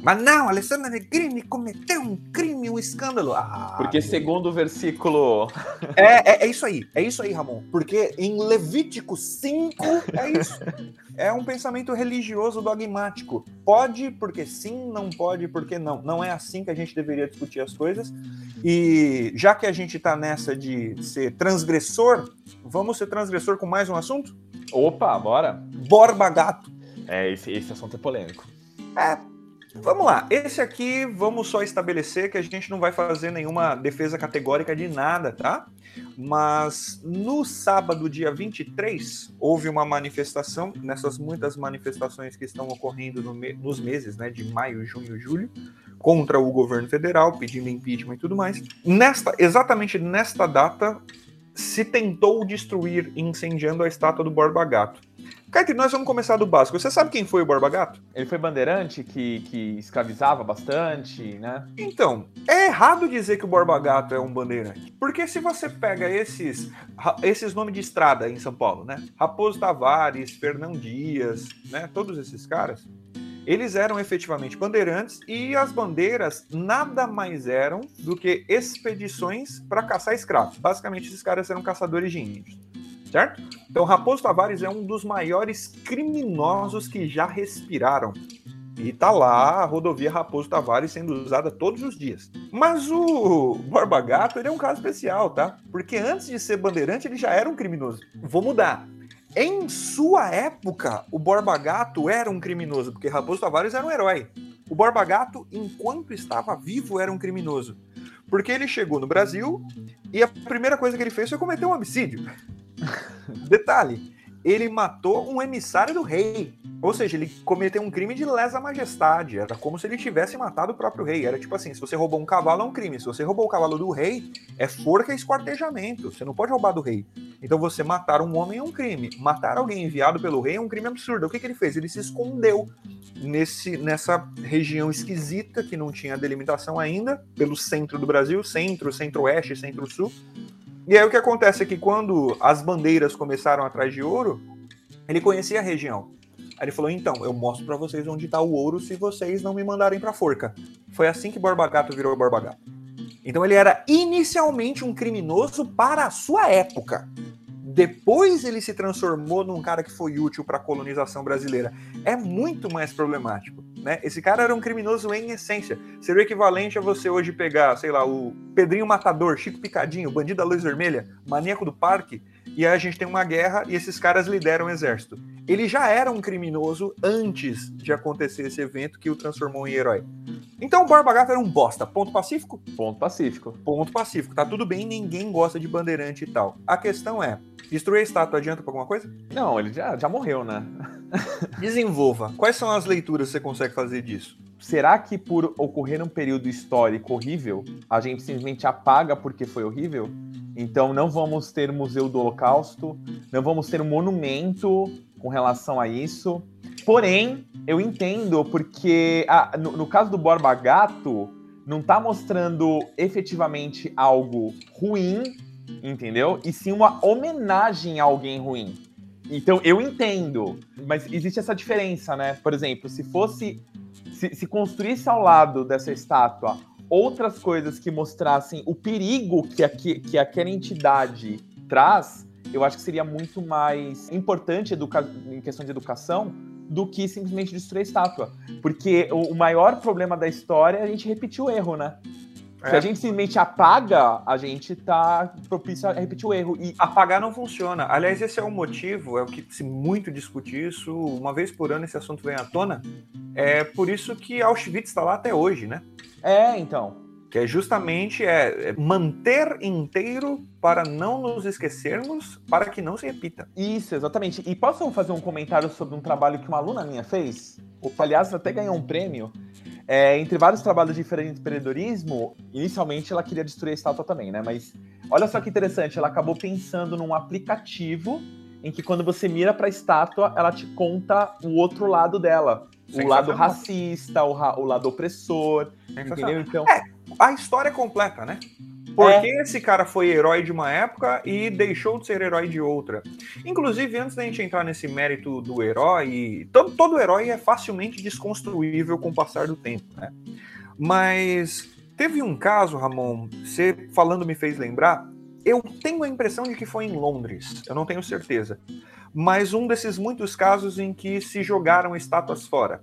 Mas não, Alessandra Negrini cometeu um crime, um escândalo. Ah, Porque segundo o versículo. É, é, é, isso aí, é isso aí, Ramon. Porque em Levítico 5 é isso. É um pensamento religioso dogmático. Pode porque sim, não pode porque não. Não é assim que a gente deveria discutir as coisas. E já que a gente tá nessa de ser transgressor, vamos ser transgressor com mais um assunto? Opa, bora. Borba Gato. É, esse, esse assunto é polêmico. É, Vamos lá, esse aqui vamos só estabelecer que a gente não vai fazer nenhuma defesa categórica de nada, tá? Mas no sábado, dia 23, houve uma manifestação, nessas muitas manifestações que estão ocorrendo no me nos meses né, de maio, junho e julho, contra o governo federal, pedindo impeachment e tudo mais. Nesta, exatamente nesta data, se tentou destruir, incendiando a estátua do Borba Gato. Kaique, nós vamos começar do básico. Você sabe quem foi o Borba Gato? Ele foi bandeirante que, que escravizava bastante, né? Então, é errado dizer que o Borba Gato é um bandeirante. Porque se você pega esses, esses nomes de estrada em São Paulo, né? Raposo Tavares, Fernão Dias, né? Todos esses caras, eles eram efetivamente bandeirantes e as bandeiras nada mais eram do que expedições para caçar escravos. Basicamente, esses caras eram caçadores de índios certo? Então, Raposo Tavares é um dos maiores criminosos que já respiraram. E tá lá a rodovia Raposo Tavares sendo usada todos os dias. Mas o Borba Gato, ele é um caso especial, tá? Porque antes de ser bandeirante, ele já era um criminoso. Vou mudar. Em sua época, o Borba Gato era um criminoso, porque Raposo Tavares era um herói. O Borba Gato, enquanto estava vivo, era um criminoso. Porque ele chegou no Brasil e a primeira coisa que ele fez foi cometer um homicídio. Detalhe, ele matou um emissário do rei. Ou seja, ele cometeu um crime de lesa majestade. Era como se ele tivesse matado o próprio rei. Era tipo assim: se você roubou um cavalo, é um crime. Se você roubou o cavalo do rei, é forca e esquartejamento. Você não pode roubar do rei. Então você matar um homem é um crime. Matar alguém enviado pelo rei é um crime absurdo. O que, que ele fez? Ele se escondeu nesse, nessa região esquisita que não tinha delimitação ainda, pelo centro do Brasil centro, centro-oeste, centro-sul e aí o que acontece é que quando as bandeiras começaram atrás de ouro, ele conhecia a região. Aí ele falou: então, eu mostro para vocês onde está o ouro se vocês não me mandarem para forca. Foi assim que Borba virou Borba. Então ele era inicialmente um criminoso para a sua época. Depois ele se transformou num cara que foi útil para a colonização brasileira. É muito mais problemático. Né? Esse cara era um criminoso em essência. Seria o equivalente a você hoje pegar, sei lá, o Pedrinho Matador, Chico Picadinho, Bandido da Luz Vermelha, Maníaco do Parque, e aí a gente tem uma guerra e esses caras lideram o exército. Ele já era um criminoso antes de acontecer esse evento que o transformou em herói. Então o Borba Gato era um bosta. Ponto pacífico? Ponto pacífico. Ponto pacífico. Tá tudo bem, ninguém gosta de bandeirante e tal. A questão é, destruir a estátua adianta pra alguma coisa? Não, ele já, já morreu, né? Desenvolva. Quais são as leituras que você consegue fazer disso? Será que por ocorrer um período histórico horrível, a gente simplesmente apaga porque foi horrível? Então não vamos ter museu do Holocausto, não vamos ter um monumento com relação a isso. Porém, eu entendo porque ah, no, no, caso do Borba Gato, não está mostrando efetivamente algo ruim, entendeu? E sim uma homenagem a alguém ruim. Então eu entendo, mas existe essa diferença, né? Por exemplo, se fosse. Se, se construísse ao lado dessa estátua outras coisas que mostrassem o perigo que, aqui, que aquela entidade traz, eu acho que seria muito mais importante em questão de educação do que simplesmente destruir a estátua. Porque o, o maior problema da história é a gente repetir o erro, né? É. Se a gente simplesmente apaga, a gente tá propício a repetir o erro. E apagar não funciona. Aliás, esse é o motivo, é o que se muito discute isso, uma vez por ano esse assunto vem à tona. É por isso que Auschwitz está lá até hoje, né? É, então. Que é justamente é, é manter inteiro para não nos esquecermos, para que não se repita. Isso, exatamente. E posso fazer um comentário sobre um trabalho que uma aluna minha fez? Aliás, até ganhou um prêmio. É, entre vários trabalhos diferentes de empreendedorismo, inicialmente ela queria destruir a estátua também, né? Mas olha só que interessante, ela acabou pensando num aplicativo em que quando você mira para a estátua, ela te conta o outro lado dela. O lado racista, o, ra o lado opressor, entendeu? Então... É, a história completa, né? Por é. que esse cara foi herói de uma época e deixou de ser herói de outra? Inclusive, antes da gente entrar nesse mérito do herói, todo, todo herói é facilmente desconstruível com o passar do tempo, né? Mas teve um caso, Ramon, você falando me fez lembrar, eu tenho a impressão de que foi em Londres, eu não tenho certeza, mas um desses muitos casos em que se jogaram estátuas fora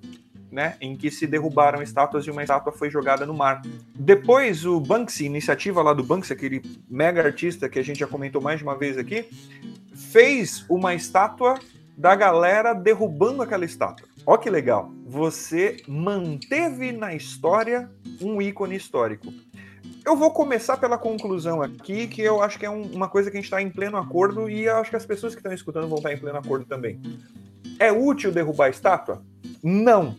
né, em que se derrubaram estátuas e uma estátua foi jogada no mar. Depois, o Banksy, iniciativa lá do Banksy, aquele mega artista que a gente já comentou mais de uma vez aqui, fez uma estátua da galera derrubando aquela estátua. Ó que legal! Você manteve na história um ícone histórico. Eu vou começar pela conclusão aqui, que eu acho que é um, uma coisa que a gente está em pleno acordo e eu acho que as pessoas que estão escutando vão estar em pleno acordo também. É útil derrubar a estátua? Não.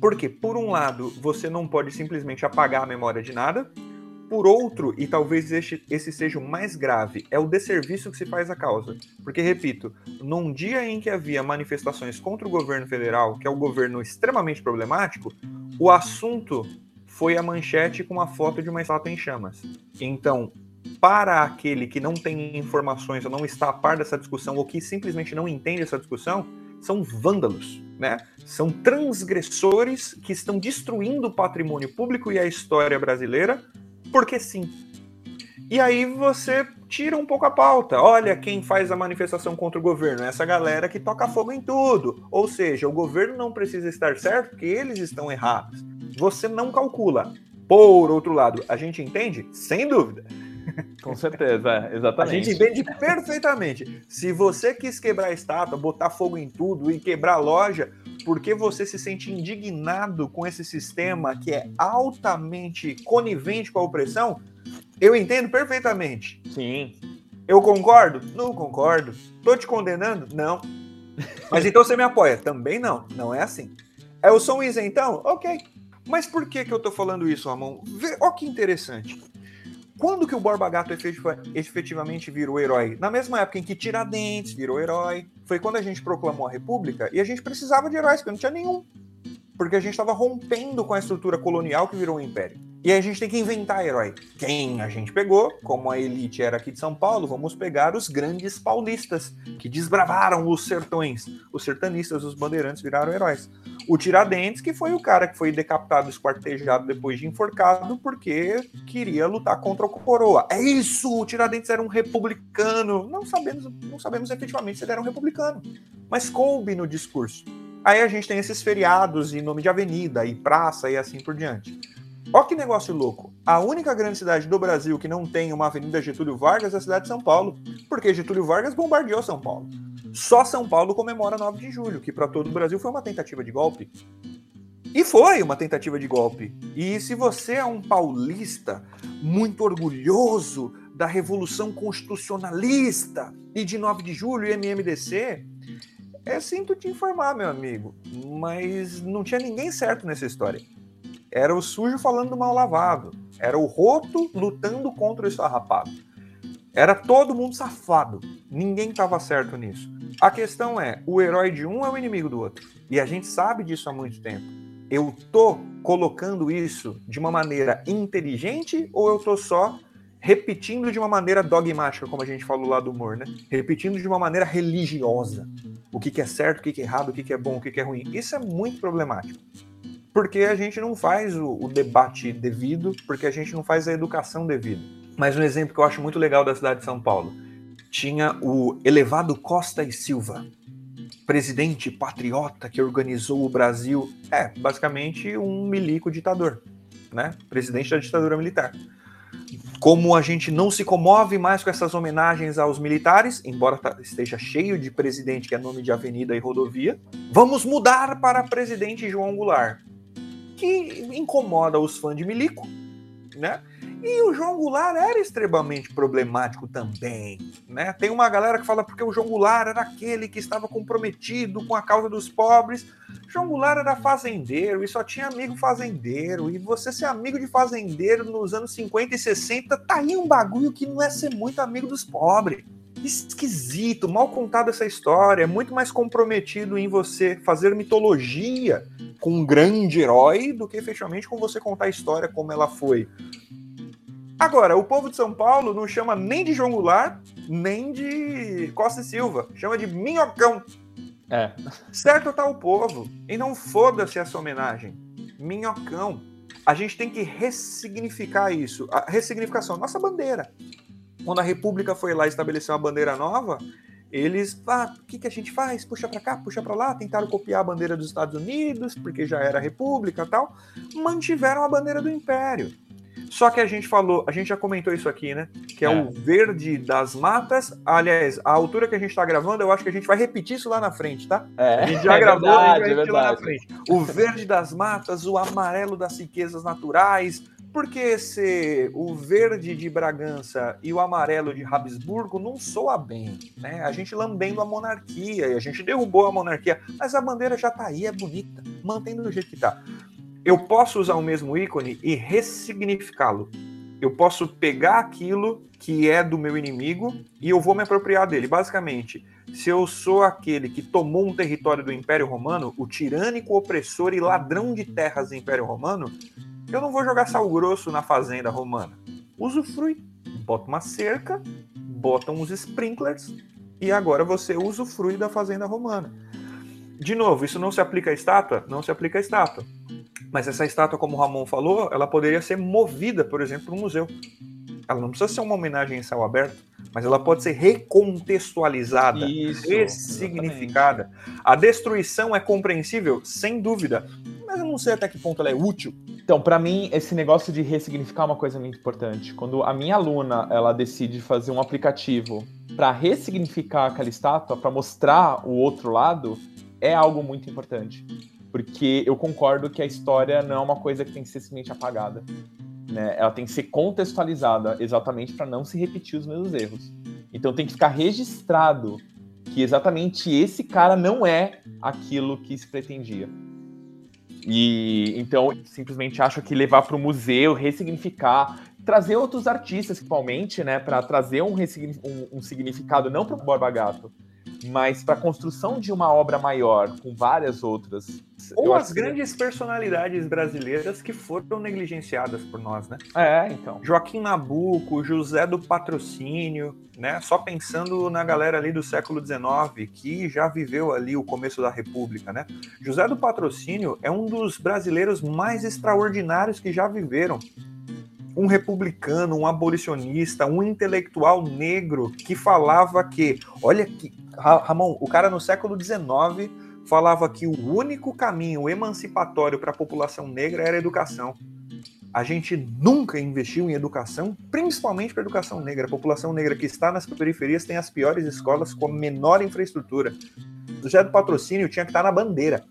Porque, por um lado, você não pode simplesmente apagar a memória de nada. Por outro, e talvez esse, esse seja o mais grave, é o desserviço que se faz à causa. Porque, repito, num dia em que havia manifestações contra o governo federal, que é um governo extremamente problemático, o assunto foi a manchete com uma foto de uma estátua em chamas. Então, para aquele que não tem informações ou não está a par dessa discussão ou que simplesmente não entende essa discussão, são vândalos, né? São transgressores que estão destruindo o patrimônio público e a história brasileira, porque sim. E aí você tira um pouco a pauta. Olha quem faz a manifestação contra o governo, essa galera que toca fogo em tudo. Ou seja, o governo não precisa estar certo porque eles estão errados. Você não calcula. Por outro lado, a gente entende? Sem dúvida. Com certeza, é, exatamente. A gente entende perfeitamente. Se você quis quebrar a estátua, botar fogo em tudo e quebrar a loja, porque você se sente indignado com esse sistema que é altamente conivente com a opressão, eu entendo perfeitamente. Sim. Eu concordo? Não concordo. Tô te condenando? Não. Mas então você me apoia? Também não. Não é assim. Eu sou um isentão? Ok. Mas por que, que eu tô falando isso, Ramon? Vê, ó que interessante. Quando que o Borba Gato efetivamente virou herói? Na mesma época em que Tiradentes virou herói. Foi quando a gente proclamou a República e a gente precisava de heróis, porque não tinha nenhum. Porque a gente estava rompendo com a estrutura colonial que virou o um império. E aí a gente tem que inventar herói. Quem a gente pegou, como a elite era aqui de São Paulo, vamos pegar os grandes paulistas, que desbravaram os sertões. Os sertanistas, os bandeirantes viraram heróis. O Tiradentes, que foi o cara que foi decapitado, esquartejado depois de enforcado, porque queria lutar contra o coroa. É isso! O Tiradentes era um republicano. Não sabemos, não sabemos efetivamente se ele era um republicano. Mas coube no discurso. Aí a gente tem esses feriados em nome de avenida e praça e assim por diante. Ó que negócio louco. A única grande cidade do Brasil que não tem uma Avenida Getúlio Vargas é a cidade de São Paulo, porque Getúlio Vargas bombardeou São Paulo. Só São Paulo comemora 9 de julho, que para todo o Brasil foi uma tentativa de golpe. E foi uma tentativa de golpe. E se você é um paulista muito orgulhoso da Revolução Constitucionalista e de 9 de julho e MMDC, é sinto te informar, meu amigo, mas não tinha ninguém certo nessa história. Era o sujo falando do mal lavado. Era o roto lutando contra o esfarrapado. Era todo mundo safado. Ninguém estava certo nisso. A questão é, o herói de um é o inimigo do outro. E a gente sabe disso há muito tempo. Eu tô colocando isso de uma maneira inteligente ou eu tô só repetindo de uma maneira dogmática, como a gente falou lá do humor, né? Repetindo de uma maneira religiosa. O que, que é certo, o que, que é errado, o que, que é bom, o que, que é ruim. Isso é muito problemático. Porque a gente não faz o, o debate devido, porque a gente não faz a educação devida. Mas um exemplo que eu acho muito legal da cidade de São Paulo. Tinha o elevado Costa e Silva, presidente patriota que organizou o Brasil. É, basicamente um milico ditador, né? Presidente da ditadura militar como a gente não se comove mais com essas homenagens aos militares, embora esteja cheio de presidente que é nome de avenida e rodovia, vamos mudar para presidente João Goulart, que incomoda os fãs de Milico, né? E o João Goulart era extremamente problemático também, né? Tem uma galera que fala porque o João Goulart era aquele que estava comprometido com a causa dos pobres. João Goulart era fazendeiro e só tinha amigo fazendeiro. E você ser amigo de fazendeiro nos anos 50 e 60 tá aí um bagulho que não é ser muito amigo dos pobres. Esquisito, mal contado essa história, é muito mais comprometido em você fazer mitologia com um grande herói do que efetivamente com você contar a história como ela foi Agora, o povo de São Paulo não chama nem de João Goulart, nem de Costa e Silva. Chama de Minhocão. É. Certo tá o povo. E não foda-se essa homenagem. Minhocão. A gente tem que ressignificar isso. A ressignificação. Nossa bandeira. Quando a República foi lá estabelecer uma bandeira nova, eles, ah, o que, que a gente faz? Puxa para cá, puxa para lá, tentaram copiar a bandeira dos Estados Unidos, porque já era república tal, mantiveram a bandeira do Império. Só que a gente falou, a gente já comentou isso aqui, né? Que é, é. o verde das matas. Aliás, a altura que a gente está gravando, eu acho que a gente vai repetir isso lá na frente, tá? É, a gente já é gravou, verdade, a gente vai repetir lá na frente. O verde das matas, o amarelo das riquezas naturais, porque se o verde de Bragança e o amarelo de Habsburgo não soa bem, né? A gente lambendo a monarquia e a gente derrubou a monarquia, mas a bandeira já tá aí, é bonita, mantém do jeito que tá. Eu posso usar o mesmo ícone e ressignificá-lo. Eu posso pegar aquilo que é do meu inimigo e eu vou me apropriar dele. Basicamente, se eu sou aquele que tomou um território do Império Romano, o tirânico opressor e ladrão de terras do Império Romano, eu não vou jogar sal grosso na fazenda romana. Usufrui. Bota uma cerca, bota uns sprinklers e agora você usufrui da fazenda romana. De novo, isso não se aplica à estátua? Não se aplica à estátua. Mas essa estátua, como o Ramon falou, ela poderia ser movida, por exemplo, para um museu. Ela não precisa ser uma homenagem em céu aberto, mas ela pode ser recontextualizada, Isso, ressignificada. Exatamente. A destruição é compreensível, sem dúvida, mas eu não sei até que ponto ela é útil. Então, para mim, esse negócio de ressignificar é uma coisa muito importante. Quando a minha aluna ela decide fazer um aplicativo para ressignificar aquela estátua, para mostrar o outro lado, é algo muito importante. Porque eu concordo que a história não é uma coisa que tem que ser simplesmente apagada. Né? Ela tem que ser contextualizada exatamente para não se repetir os mesmos erros. Então tem que ficar registrado que exatamente esse cara não é aquilo que se pretendia. E então simplesmente acho que levar para o museu, ressignificar, trazer outros artistas, principalmente, né, para trazer um, um, um, significado não para o Borba Gato, mas para a construção de uma obra maior com várias outras. Ou as grandes que... personalidades brasileiras que foram negligenciadas por nós, né? É, então. Joaquim Nabuco, José do Patrocínio, né? Só pensando na galera ali do século XIX que já viveu ali o começo da República, né? José do Patrocínio é um dos brasileiros mais extraordinários que já viveram um republicano, um abolicionista, um intelectual negro que falava que, olha que, Ramon, o cara no século XIX falava que o único caminho emancipatório para a população negra era a educação. A gente nunca investiu em educação, principalmente para a educação negra. A população negra que está nas periferias tem as piores escolas com a menor infraestrutura. O do Patrocínio tinha que estar na bandeira.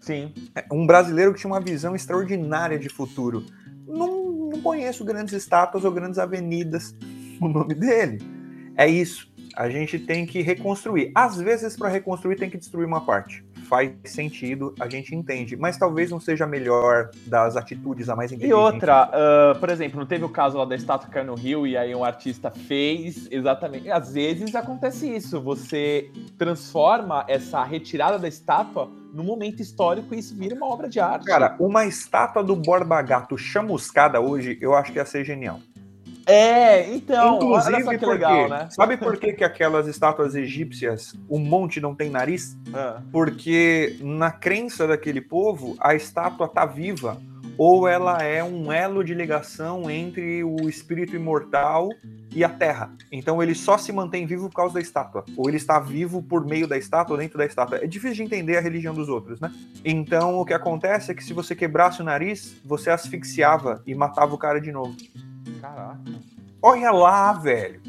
Sim. É, um brasileiro que tinha uma visão extraordinária de futuro. Não, não conheço grandes estátuas ou grandes avenidas o nome dele. É isso a gente tem que reconstruir. Às vezes, para reconstruir, tem que destruir uma parte. Faz sentido, a gente entende, mas talvez não seja a melhor das atitudes a mais inteligente. E outra, uh, por exemplo, não teve o caso lá da estátua que caiu no Rio e aí um artista fez exatamente. Às vezes acontece isso, você transforma essa retirada da estátua num momento histórico e isso vira uma obra de arte. Cara, uma estátua do Borba Gato chamuscada hoje, eu acho que ia ser genial. É, então, Inclusive, olha só que legal, né? Sabe por que, que aquelas estátuas egípcias, um monte não tem nariz? É. Porque na crença daquele povo, a estátua tá viva ou ela é um elo de ligação entre o espírito imortal e a terra. Então ele só se mantém vivo por causa da estátua, ou ele está vivo por meio da estátua ou dentro da estátua. É difícil de entender a religião dos outros, né? Então o que acontece é que se você quebrasse o nariz, você asfixiava e matava o cara de novo. Caraca. Olha lá, velho.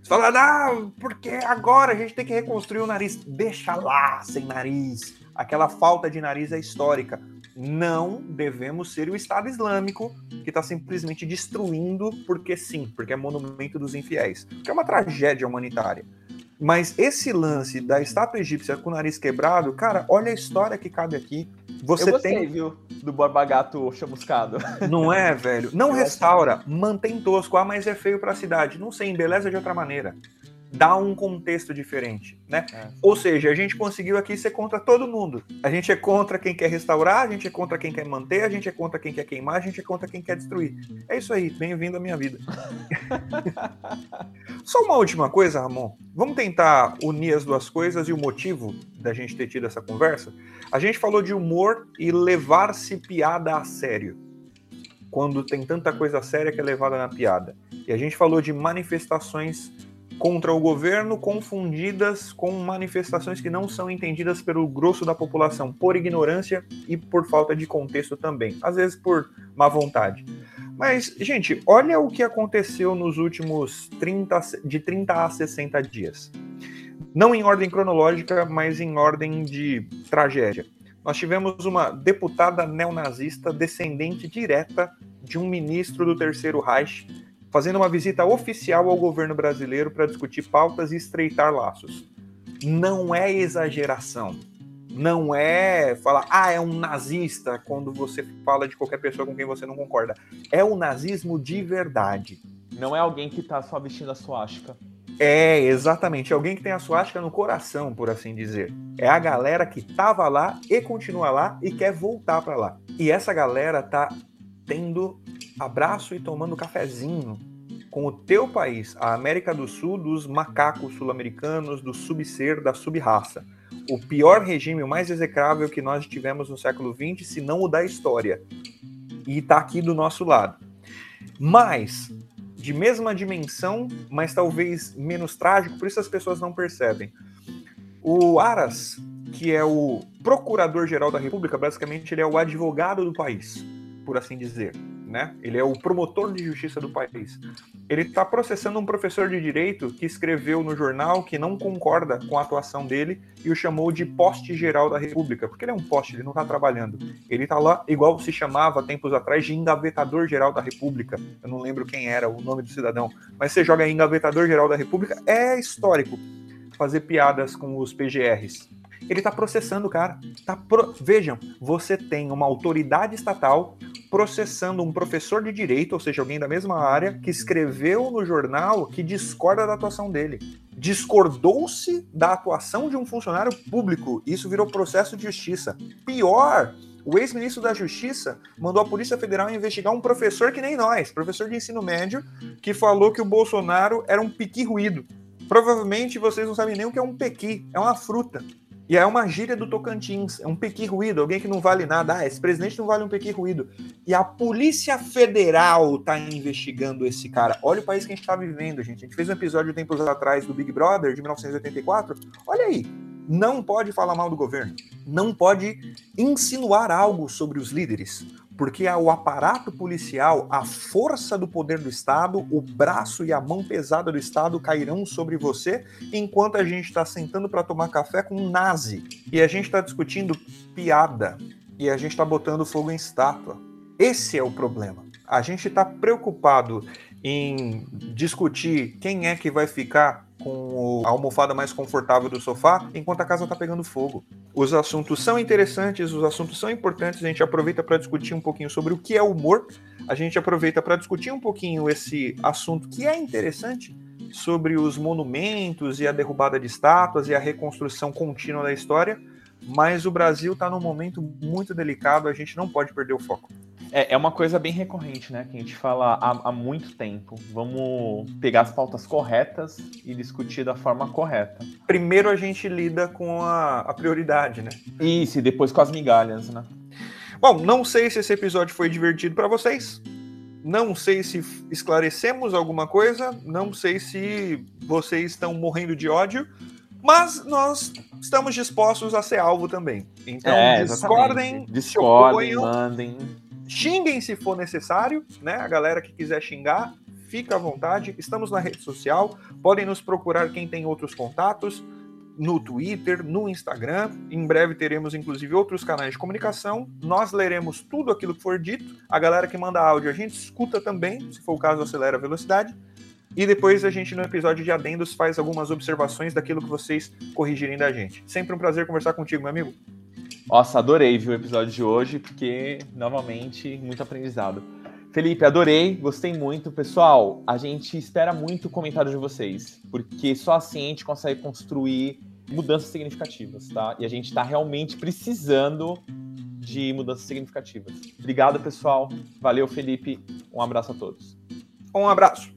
Você fala, ah, porque agora a gente tem que reconstruir o nariz. Deixa lá, sem nariz. Aquela falta de nariz é histórica. Não devemos ser o Estado Islâmico que está simplesmente destruindo porque sim, porque é monumento dos infiéis. Que é uma tragédia humanitária. Mas esse lance da estátua egípcia com o nariz quebrado, cara, olha a história que cabe aqui. Você eu gostei, tem... viu? Do Borba Gato chamuscado. Não é, velho? Não eu restaura, mantém tosco. Ah, mas é feio pra cidade. Não sei, embeleza de outra maneira. dá um contexto diferente, né? É. Ou seja, a gente conseguiu aqui ser contra todo mundo. A gente é contra quem quer restaurar, a gente é contra quem quer manter, a gente é contra quem quer queimar, a gente é contra quem quer destruir. É isso aí, bem-vindo à minha vida. Só uma última coisa, Ramon. Vamos tentar unir as duas coisas e o motivo da gente ter tido essa conversa. A gente falou de humor e levar-se piada a sério. Quando tem tanta coisa séria que é levada na piada. E a gente falou de manifestações contra o governo confundidas com manifestações que não são entendidas pelo grosso da população, por ignorância e por falta de contexto também, às vezes por má vontade. Mas, gente, olha o que aconteceu nos últimos 30, de 30 a 60 dias. Não em ordem cronológica, mas em ordem de tragédia. Nós tivemos uma deputada neonazista descendente direta de um ministro do Terceiro Reich fazendo uma visita oficial ao governo brasileiro para discutir pautas e estreitar laços. Não é exageração. Não é falar, ah, é um nazista quando você fala de qualquer pessoa com quem você não concorda. É o nazismo de verdade. Não é alguém que está só vestindo a suástica. É, exatamente. Alguém que tem a suástica no coração, por assim dizer. É a galera que estava lá e continua lá e quer voltar para lá. E essa galera tá tendo abraço e tomando cafezinho com o teu país, a América do Sul dos macacos sul-americanos, do subser, da subraça. O pior regime, o mais execrável que nós tivemos no século XX, se não o da história. E está aqui do nosso lado. Mas, de mesma dimensão, mas talvez menos trágico, por isso as pessoas não percebem. O Aras, que é o procurador-geral da República, basicamente ele é o advogado do país, por assim dizer né? Ele é o promotor de justiça do país. Ele está processando um professor de direito que escreveu no jornal que não concorda com a atuação dele e o chamou de poste geral da República, porque ele é um poste, ele não está trabalhando. Ele está lá, igual se chamava tempos atrás, de engavetador geral da República. Eu não lembro quem era o nome do cidadão, mas você joga engavetador geral da República, é histórico fazer piadas com os PGRs. Ele está processando o cara. Tá pro... Vejam, você tem uma autoridade estatal processando um professor de direito, ou seja, alguém da mesma área, que escreveu no jornal que discorda da atuação dele. Discordou-se da atuação de um funcionário público. Isso virou processo de justiça. Pior, o ex-ministro da Justiça mandou a Polícia Federal investigar um professor que nem nós, professor de ensino médio, que falou que o Bolsonaro era um piqui ruído. Provavelmente vocês não sabem nem o que é um pequi, é uma fruta. E é uma gíria do Tocantins, é um pequi ruído, alguém que não vale nada. Ah, esse presidente não vale um pequi ruído. E a Polícia Federal tá investigando esse cara. Olha o país que a gente tá vivendo, gente. A gente fez um episódio tempos atrás do Big Brother, de 1984. Olha aí, não pode falar mal do governo, não pode insinuar algo sobre os líderes, porque o aparato policial, a força do poder do Estado, o braço e a mão pesada do Estado cairão sobre você, enquanto a gente está sentando para tomar café com um nazi e a gente está discutindo piada e a gente está botando fogo em estátua. Esse é o problema. A gente está preocupado em discutir quem é que vai ficar com a almofada mais confortável do sofá enquanto a casa está pegando fogo. Os assuntos são interessantes, os assuntos são importantes, a gente aproveita para discutir um pouquinho sobre o que é humor, a gente aproveita para discutir um pouquinho esse assunto que é interessante sobre os monumentos e a derrubada de estátuas e a reconstrução contínua da história, mas o Brasil está num momento muito delicado, a gente não pode perder o foco. É, é uma coisa bem recorrente, né? Que a gente fala há, há muito tempo. Vamos pegar as pautas corretas e discutir da forma correta. Primeiro a gente lida com a, a prioridade, né? Isso, e depois com as migalhas, né? Bom, não sei se esse episódio foi divertido para vocês. Não sei se esclarecemos alguma coisa. Não sei se vocês estão morrendo de ódio. Mas nós estamos dispostos a ser alvo também. Então, é, discordem, discordem, mandem Xinguem se for necessário, né? A galera que quiser xingar, fica à vontade. Estamos na rede social, podem nos procurar quem tem outros contatos no Twitter, no Instagram. Em breve teremos inclusive outros canais de comunicação. Nós leremos tudo aquilo que for dito. A galera que manda áudio a gente escuta também, se for o caso, acelera a velocidade. E depois a gente, no episódio de adendos, faz algumas observações daquilo que vocês corrigirem da gente. Sempre um prazer conversar contigo, meu amigo. Nossa, adorei ver o episódio de hoje, porque, novamente, muito aprendizado. Felipe, adorei, gostei muito. Pessoal, a gente espera muito o comentário de vocês, porque só assim a gente consegue construir mudanças significativas, tá? E a gente está realmente precisando de mudanças significativas. Obrigado, pessoal. Valeu, Felipe. Um abraço a todos. Um abraço.